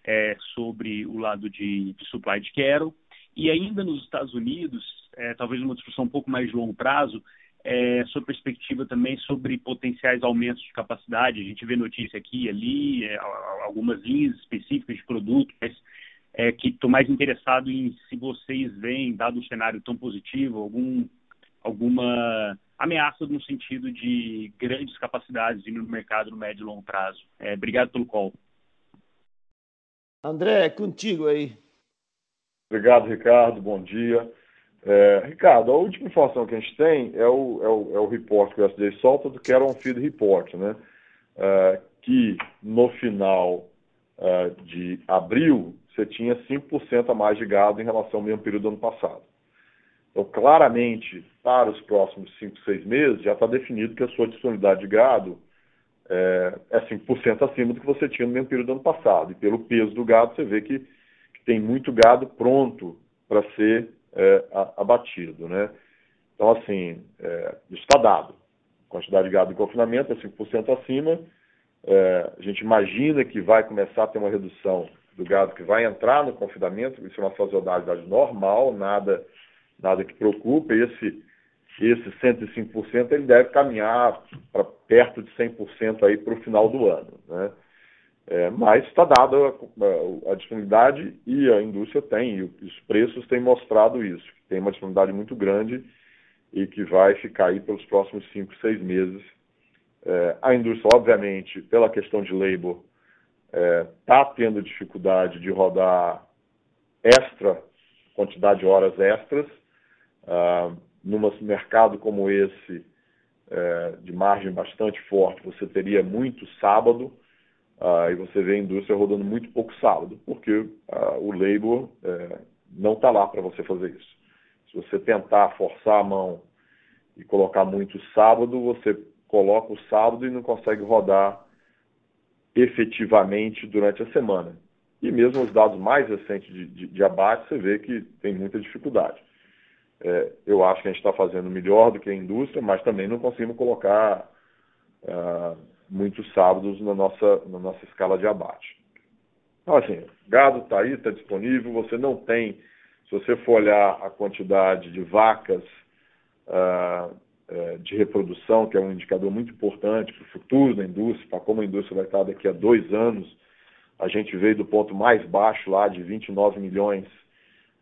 é, sobre o lado de, de, supply de cattle. E ainda nos Estados Unidos, é, talvez uma discussão um pouco mais de longo prazo, é, sua perspectiva também sobre potenciais aumentos de capacidade. A gente vê notícia aqui e ali, é, algumas linhas específicas de produto, mas é, que estou mais interessado em se vocês veem, dado um cenário tão positivo, algum, alguma ameaça no sentido de grandes capacidades indo no mercado no médio e longo prazo. É, obrigado pelo call. André, é contigo aí. Obrigado, Ricardo. Bom dia. É, Ricardo, a última informação que a gente tem é o, é o, é o que o SDA solta do Care on Feed Report, né? É, que no final é, de abril você tinha 5% a mais de gado em relação ao mesmo período do ano passado. Então, claramente, para os próximos 5, 6 meses, já está definido que a sua disponibilidade de gado é, é 5% acima do que você tinha no mesmo período do ano passado. E pelo peso do gado, você vê que, que tem muito gado pronto para ser é, abatido. Né? Então, assim, é, isso está dado. A quantidade de gado em confinamento é 5% acima. É, a gente imagina que vai começar a ter uma redução do gado que vai entrar no confinamento, isso é uma sazonalidade normal, nada, nada que preocupe. Esse, esse 105% ele deve caminhar para perto de 100% aí para o final do ano. Né? É, mas está dada a, disponibilidade e a indústria tem, e os preços têm mostrado isso, que tem uma disponibilidade muito grande e que vai ficar aí pelos próximos 5, 6 meses. É, a indústria, obviamente, pela questão de labor, está é, tá tendo dificuldade de rodar extra, quantidade de horas extras. Ah, num mercado como esse, é, de margem bastante forte, você teria muito sábado, ah, e você vê a indústria rodando muito pouco sábado, porque ah, o labor é, não está lá para você fazer isso. Se você tentar forçar a mão e colocar muito sábado, você coloca o sábado e não consegue rodar efetivamente durante a semana. E mesmo os dados mais recentes de, de, de abate, você vê que tem muita dificuldade. É, eu acho que a gente está fazendo melhor do que a indústria, mas também não conseguimos colocar uh, muitos sábados na nossa, na nossa escala de abate. Então, assim, gado está aí, está disponível, você não tem, se você for olhar a quantidade de vacas uh, uh, de reprodução, que é um indicador muito importante para o futuro da indústria, para como a indústria vai estar daqui a dois anos, a gente veio do ponto mais baixo lá de 29 milhões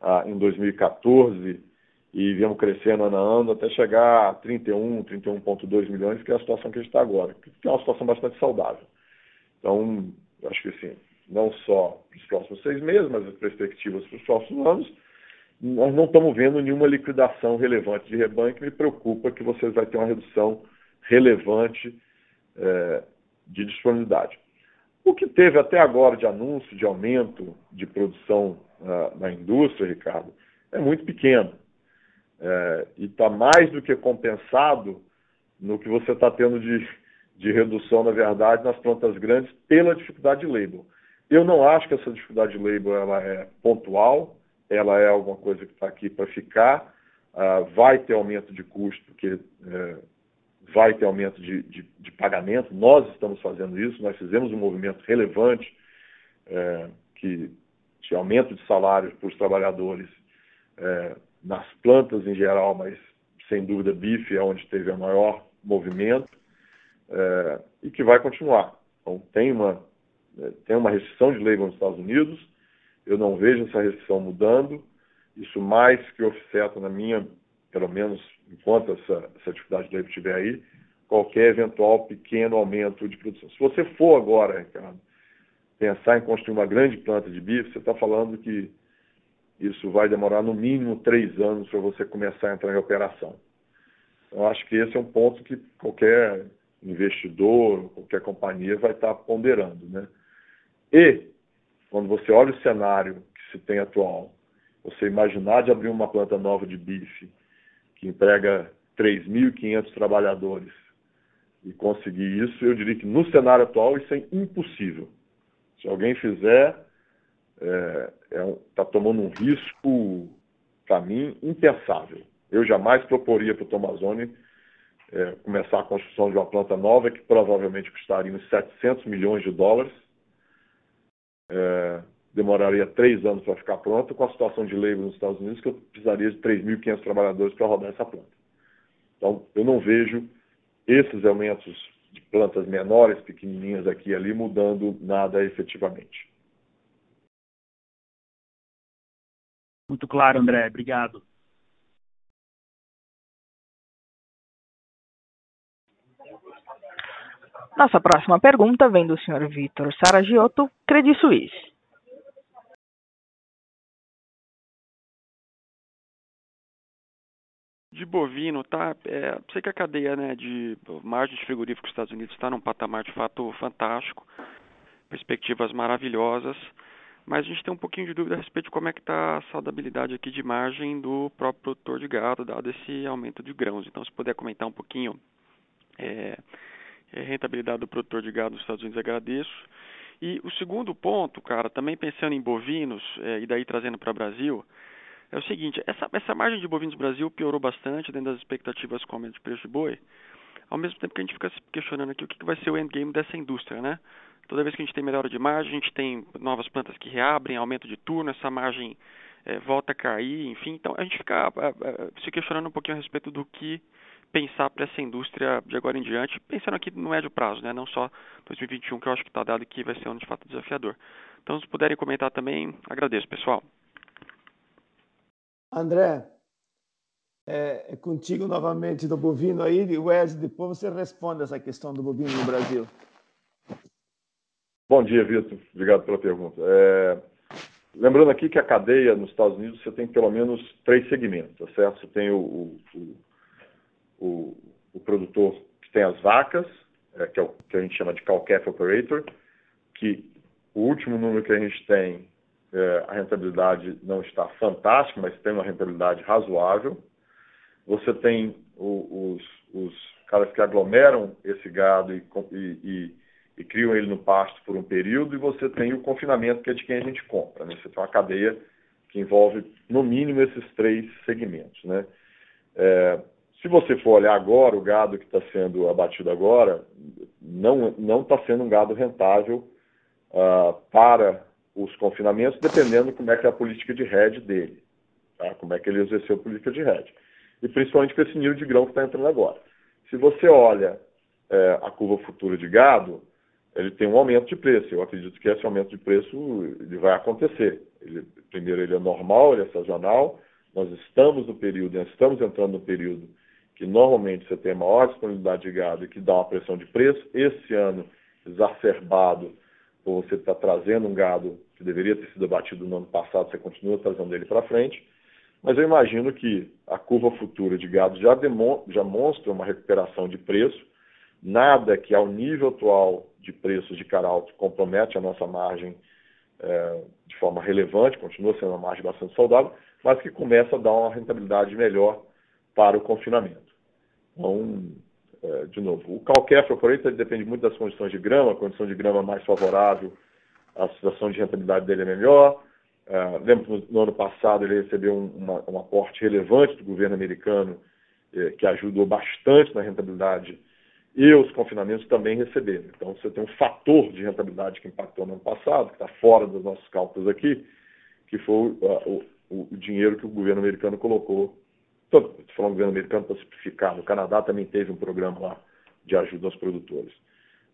uh, em 2014 e viemos crescendo ano a ano até chegar a 31, 31,2 milhões, que é a situação que a gente está agora, que é uma situação bastante saudável. Então, acho que assim, não só para os próximos seis meses, mas as perspectivas para os próximos anos, nós não estamos vendo nenhuma liquidação relevante de rebanho que me preocupa que vocês vão ter uma redução relevante é, de disponibilidade. O que teve até agora de anúncio de aumento de produção uh, na indústria, Ricardo, é muito pequeno é, e está mais do que compensado no que você está tendo de, de redução, na verdade, nas plantas grandes pela dificuldade de label. Eu não acho que essa dificuldade de label ela é pontual, ela é alguma coisa que está aqui para ficar, uh, vai ter aumento de custo, porque é, vai ter aumento de, de, de, pagamento, nós estamos fazendo isso, nós fizemos um movimento relevante é, que, de aumento de salários para os trabalhadores é, nas plantas em geral, mas sem dúvida bife é onde teve o maior movimento é, e que vai continuar. Então tem uma, é, tem uma restrição de lei nos Estados Unidos, eu não vejo essa restrição mudando, isso mais que offseta na minha, pelo menos enquanto essa, essa dificuldade de lei estiver aí, qualquer eventual pequeno aumento de produção. Se você for agora, Ricardo, pensar em construir uma grande planta de bife, você está falando que isso vai demorar no mínimo três anos para você começar a entrar em operação. Eu acho que esse é um ponto que qualquer investidor, qualquer companhia vai estar ponderando. Né? E quando você olha o cenário que se tem atual, você imaginar de abrir uma planta nova de bife que emprega 3.500 trabalhadores e conseguir isso, eu diria que no cenário atual isso é impossível. Se alguém fizer, está é, é tá tomando um risco, para mim, impensável. Eu jamais proporia para o Tomazone é, começar a construção de uma planta nova que provavelmente custaria uns 700 milhões de dólares. É, demoraria três anos para ficar pronta, com a situação de labor nos Estados Unidos, que eu precisaria de 3.500 trabalhadores para rodar essa planta. Então, eu não vejo esses elementos de plantas menores, pequenininhas aqui e ali, mudando nada efetivamente. Muito claro, André. Obrigado. Nossa próxima pergunta vem do Sr. Vitor Saragiotto, Credit Suisse. de bovino, tá? É, sei que a cadeia né, de margens frigoríficos dos Estados Unidos está num patamar de fato fantástico, perspectivas maravilhosas, mas a gente tem um pouquinho de dúvida a respeito de como é que está a saudabilidade aqui de margem do próprio produtor de gado, dado esse aumento de grãos. Então, se puder comentar um pouquinho é, a rentabilidade do produtor de gado dos Estados Unidos, agradeço. E o segundo ponto, cara, também pensando em bovinos, é, e daí trazendo para o Brasil, é o seguinte, essa, essa margem de bovinos no Brasil piorou bastante dentro das expectativas com aumento de preço de boi, ao mesmo tempo que a gente fica se questionando aqui o que vai ser o endgame dessa indústria, né? Toda vez que a gente tem melhora de margem, a gente tem novas plantas que reabrem, aumento de turno, essa margem é, volta a cair, enfim. Então a gente fica é, se questionando um pouquinho a respeito do que pensar para essa indústria de agora em diante, pensando aqui no médio prazo, né? não só 2021, que eu acho que está dado que vai ser um de fato desafiador. Então, se puderem comentar também, agradeço, pessoal. André, é, é, contigo novamente do bovino aí. Wesley, depois você responde essa questão do bovino no Brasil. Bom dia, Vitor. Obrigado pela pergunta. É, lembrando aqui que a cadeia nos Estados Unidos você tem pelo menos três segmentos, tá certo? Você tem o, o, o, o produtor que tem as vacas, é, que é o que a gente chama de cow calf operator, que o último número que a gente tem é, a rentabilidade não está fantástica, mas tem uma rentabilidade razoável. Você tem os, os caras que aglomeram esse gado e, e, e, e, criam ele no pasto por um período, e você tem o confinamento, que é de quem a gente compra. Né? Você tem uma cadeia que envolve, no mínimo, esses três segmentos. Né? É, se você for olhar agora, o gado que está sendo abatido agora não está sendo um gado rentável uh, para os confinamentos, dependendo como é que é a política de rede dele, tá? como é que ele exerceu a política de rede. E principalmente com esse nível de grão que está entrando agora. Se você olha é, a curva futura de gado, ele tem um aumento de preço. Eu acredito que esse aumento de preço ele vai acontecer. Ele, primeiro, ele é normal, ele é sazonal. Nós estamos no período, estamos entrando no período que normalmente você tem maior disponibilidade de gado e que dá uma pressão de preço. Esse ano, exacerbado ou você está trazendo um gado que deveria ter sido abatido no ano passado, você continua trazendo ele para frente. Mas eu imagino que a curva futura de gado já, já mostra uma recuperação de preço, nada que ao nível atual de preços de caralto compromete a nossa margem é, de forma relevante, continua sendo uma margem bastante saudável, mas que começa a dar uma rentabilidade melhor para o confinamento. Então, é, de novo, o qualquer operator depende muito das condições de grama, a condição de grama mais favorável, a situação de rentabilidade dele é melhor. É, lembro que no, no, ano passado ele recebeu um, uma, um aporte relevante do governo americano, é, que ajudou bastante na rentabilidade, e os confinamentos também receberam. Então você tem um fator de rentabilidade que impactou no ano passado, que está fora dos nossos cálculos aqui, que foi o, o, o dinheiro que o governo americano colocou Estou falando do governo americano para simplificar. No Canadá também teve um programa lá de ajuda aos produtores.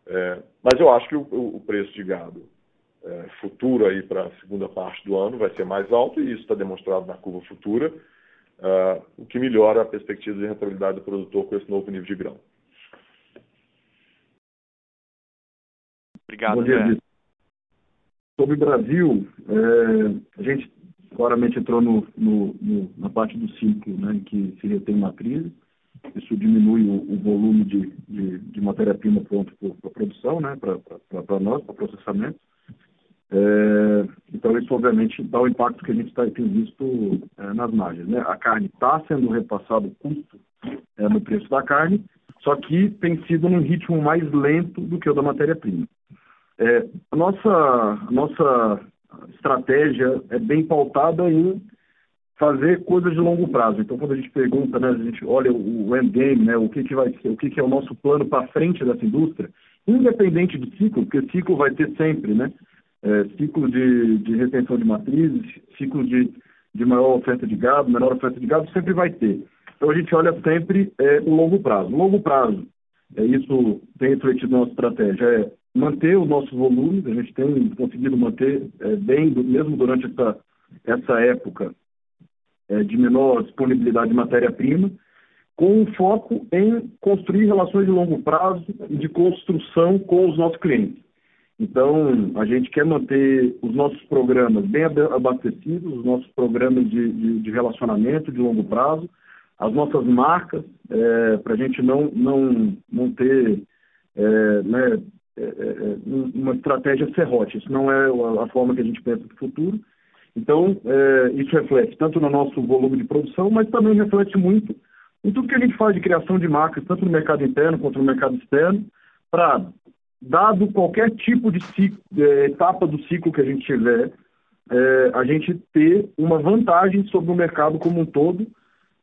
É, mas eu acho que o, o preço de gado é, futuro aí para a segunda parte do ano vai ser mais alto e isso está demonstrado na curva futura, é, o que melhora a perspectiva de rentabilidade do produtor com esse novo nível de grão. Obrigado, Bom Sobre o Brasil, é, a gente claramente entrou no, no, no, na parte do ciclo, né, em que se retém matriz. Isso diminui o, o volume de, de, de matéria-prima pronta para a produção, né, para nós, para processamento. É, então, isso obviamente dá o impacto que a gente tá, tem visto é, nas margens. Né? A carne está sendo repassado o custo é, no preço da carne, só que tem sido num ritmo mais lento do que o da matéria-prima. É, a nossa, nossa estratégia é bem pautada em fazer coisas de longo prazo. Então, quando a gente pergunta, né, a gente olha o endgame, né, o que, que vai ser, o que, que é o nosso plano para frente dessa indústria, independente do ciclo, porque ciclo vai ter sempre, né? É, ciclo de, de retenção de matrizes, ciclo de, de maior oferta de gado, menor oferta de gado, sempre vai ter. Então a gente olha sempre é, o longo prazo. O longo prazo, é, isso tem refletido na nossa estratégia, é manter o nosso volume, a gente tem conseguido manter é, bem, mesmo durante essa, essa época é, de menor disponibilidade de matéria-prima, com um foco em construir relações de longo prazo e de construção com os nossos clientes. Então, a gente quer manter os nossos programas bem abastecidos, os nossos programas de, de, de relacionamento de longo prazo, as nossas marcas, é, para a gente não, não, não ter é, né, uma estratégia serrote. Isso não é a, forma que a gente pensa no futuro. Então, é, isso reflete tanto no nosso volume de produção, mas também reflete muito em tudo que a gente faz de criação de marcas, tanto no mercado interno quanto no mercado externo, para, dado qualquer tipo de ciclo, é, etapa do ciclo que a gente tiver, é, a gente ter uma vantagem sobre o mercado como um todo,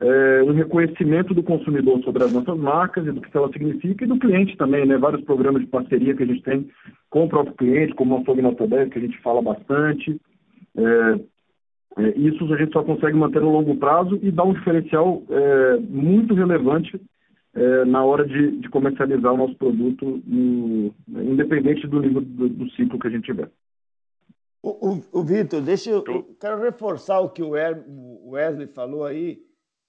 é, um reconhecimento do consumidor sobre as nossas marcas e do que ela significa, e do cliente também, né? Vários programas de parceria que a gente tem com o próprio cliente, como o nosso 10, que a gente fala bastante. É, é, isso a gente só consegue manter no longo prazo e dá um diferencial é, muito relevante é, na hora de, de, comercializar o nosso produto, no, independente do nível do, do, ciclo que a gente tiver. O, o, o Vitor, deixa eu, eu, quero reforçar o que o Wesley falou aí,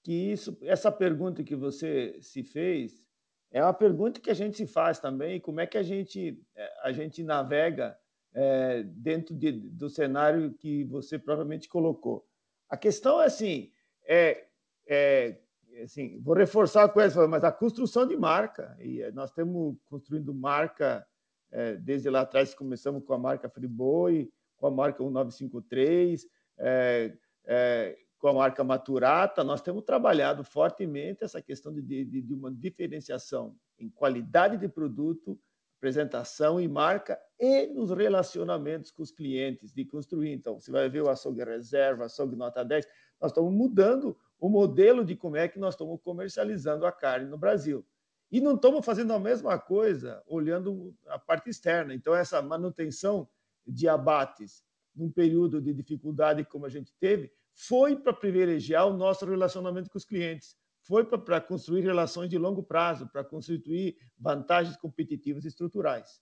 que isso, essa pergunta que você se fez é uma pergunta que a gente se faz também, como é que a gente, é, a gente navega é, dentro de, do cenário que você provavelmente colocou. A questão é assim, é, é assim, vou reforçar com essa, mas a construção de marca, e nós estamos construindo marca é, desde lá atrás, começamos com a marca Friboi, com a marca 1953, é, é, com a marca Maturata, nós temos trabalhado fortemente essa questão de, de, de uma diferenciação em qualidade de produto, apresentação e marca e nos relacionamentos com os clientes de construir. Então, você vai ver o açougue reserva, açougue nota 10, nós estamos mudando o modelo de como é que nós estamos comercializando a carne no Brasil. E não estamos fazendo a mesma coisa olhando a parte externa. Então, essa manutenção de abates num período de dificuldade como a gente teve, foi para privilegiar o nosso relacionamento com os clientes foi para construir relações de longo prazo, para constituir vantagens competitivas estruturais.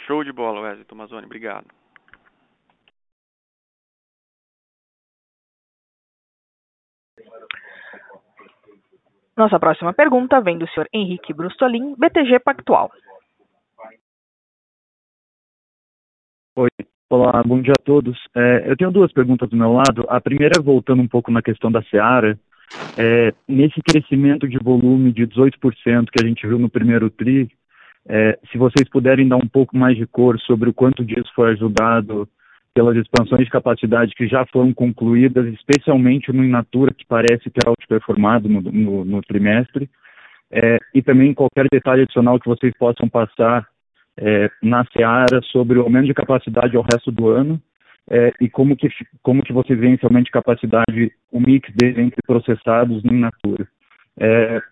Show de bola, Wesley Tomazoni. Obrigado. Nossa próxima pergunta vem do senhor Henrique Brustolin, BTG Pactual. Olá, bom dia a todos. É, eu tenho duas perguntas do meu lado. A primeira, voltando um pouco na questão da Seara, é, nesse crescimento de volume de 18% que a gente viu no primeiro TRI, é, se vocês puderem dar um pouco mais de cor sobre o quanto disso foi ajudado pelas expansões de capacidade que já foram concluídas, especialmente no Inatura, que parece ter outperformado no, no, no trimestre, é, e também qualquer detalhe adicional que vocês possam passar é, na Seara sobre o aumento de capacidade ao resto do ano é, e como que, como que você vê esse aumento de capacidade, o mix dele entre processados e in natura. É,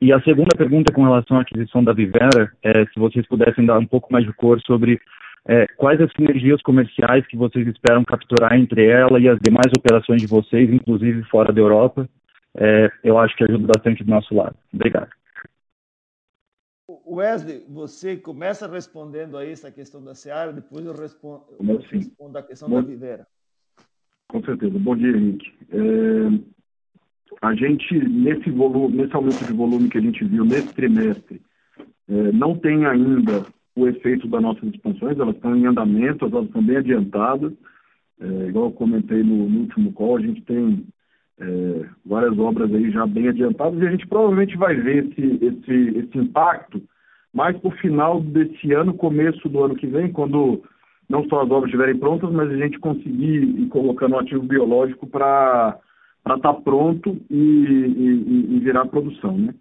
e a segunda pergunta com relação à aquisição da Vivera, é, se vocês pudessem dar um pouco mais de cor sobre é, quais as sinergias comerciais que vocês esperam capturar entre ela e as demais operações de vocês, inclusive fora da Europa, é, eu acho que ajuda bastante do nosso lado. Obrigado. Wesley, você começa respondendo aí essa questão da Seara, depois eu respondo, eu respondo a questão Bom, da Vivera. Com certeza. Bom dia, Henrique. É, a gente, nesse, volume, nesse aumento de volume que a gente viu nesse trimestre, é, não tem ainda o efeito das nossas expansões, elas estão em andamento, elas estão bem adiantadas. É, igual eu comentei no, no último call, a gente tem é, várias obras aí já bem adiantadas e a gente provavelmente vai ver esse, esse, esse impacto mais para o final desse ano, começo do ano que vem, quando não só as obras estiverem prontas, mas a gente conseguir ir colocando o ativo biológico para estar tá pronto e, e, e, virar produção. Né?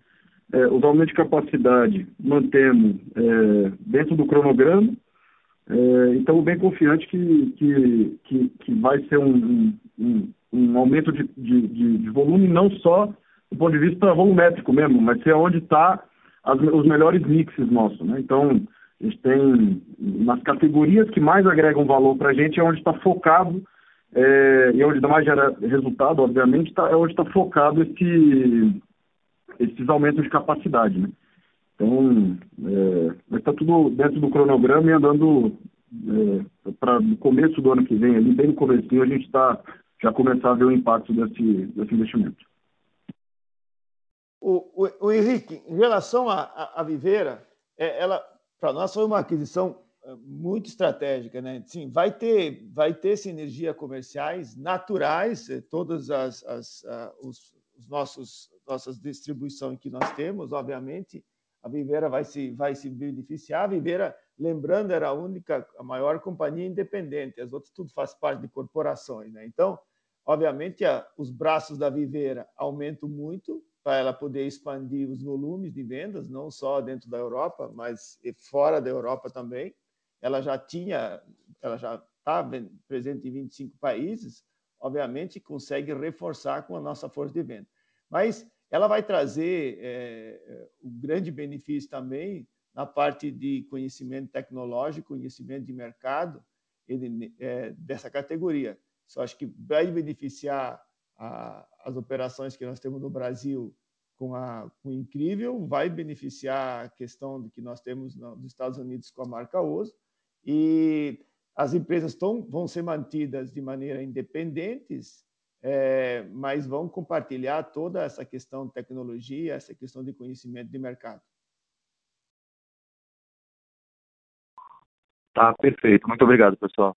É, os aumentos de capacidade mantemos é, dentro do cronograma, é, então bem confiante que, que, que, que vai ser um, um, um aumento de, de, de, volume, não só do ponto de vista volumétrico mesmo, mas ser onde está os melhores mixes nossos. Né? Então, a gente tem nas categorias que mais agregam valor para a gente é onde está focado é, e onde dá mais resultado, obviamente, tá, é onde está focado esse, esses aumentos de capacidade. Né? Então, é, está tudo dentro do cronograma e andando é, para o começo do ano que vem, ali bem no começo, a gente está já começar a ver o impacto desse, desse investimento. O, o, o Henrique, em relação à Viveira, é, ela para nós foi uma aquisição é, muito estratégica, né? Sim, vai ter, vai ter sinergia comerciais naturais, é, todas as, as os, os, nossos nossas distribuições que nós temos, obviamente, a Viveira vai se vai se beneficiar. A Viveira, lembrando, era a única, a maior companhia independente. As outras tudo faz parte de corporações, né? Então, obviamente, a, os braços da Viveira aumentam muito para ela poder expandir os volumes de vendas, não só dentro da Europa, mas fora da Europa também. Ela já tinha, ela já está presente em 25 países, obviamente consegue reforçar com a nossa força de venda. Mas ela vai trazer é, um grande benefício também na parte de conhecimento tecnológico, conhecimento de mercado ele, é, dessa categoria. Isso acho que vai beneficiar a, as operações que nós temos no Brasil com, a, com o Incrível, vai beneficiar a questão de que nós temos nos Estados Unidos com a marca Oso, e as empresas tão, vão ser mantidas de maneira independentes, é, mas vão compartilhar toda essa questão de tecnologia, essa questão de conhecimento de mercado. Tá, perfeito. Muito obrigado, pessoal.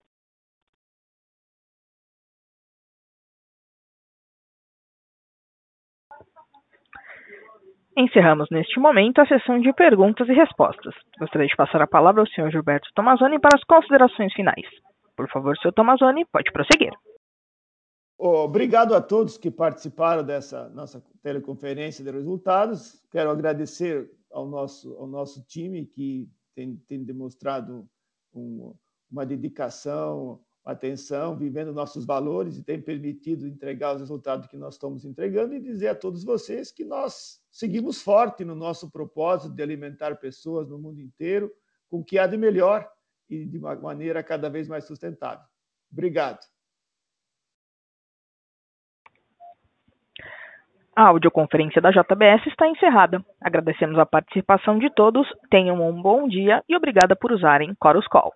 Encerramos neste momento a sessão de perguntas e respostas. Gostaria de passar a palavra ao senhor Gilberto Tomazoni para as considerações finais. Por favor, senhor Tomazoni, pode prosseguir. Obrigado a todos que participaram dessa nossa teleconferência de resultados. Quero agradecer ao nosso, ao nosso time que tem, tem demonstrado um, uma dedicação, atenção, vivendo nossos valores e tem permitido entregar os resultados que nós estamos entregando e dizer a todos vocês que nós seguimos forte no nosso propósito de alimentar pessoas no mundo inteiro com o que há de melhor e de uma maneira cada vez mais sustentável. Obrigado. A audioconferência da JBS está encerrada. Agradecemos a participação de todos, tenham um bom dia e obrigada por usarem Chorus Call.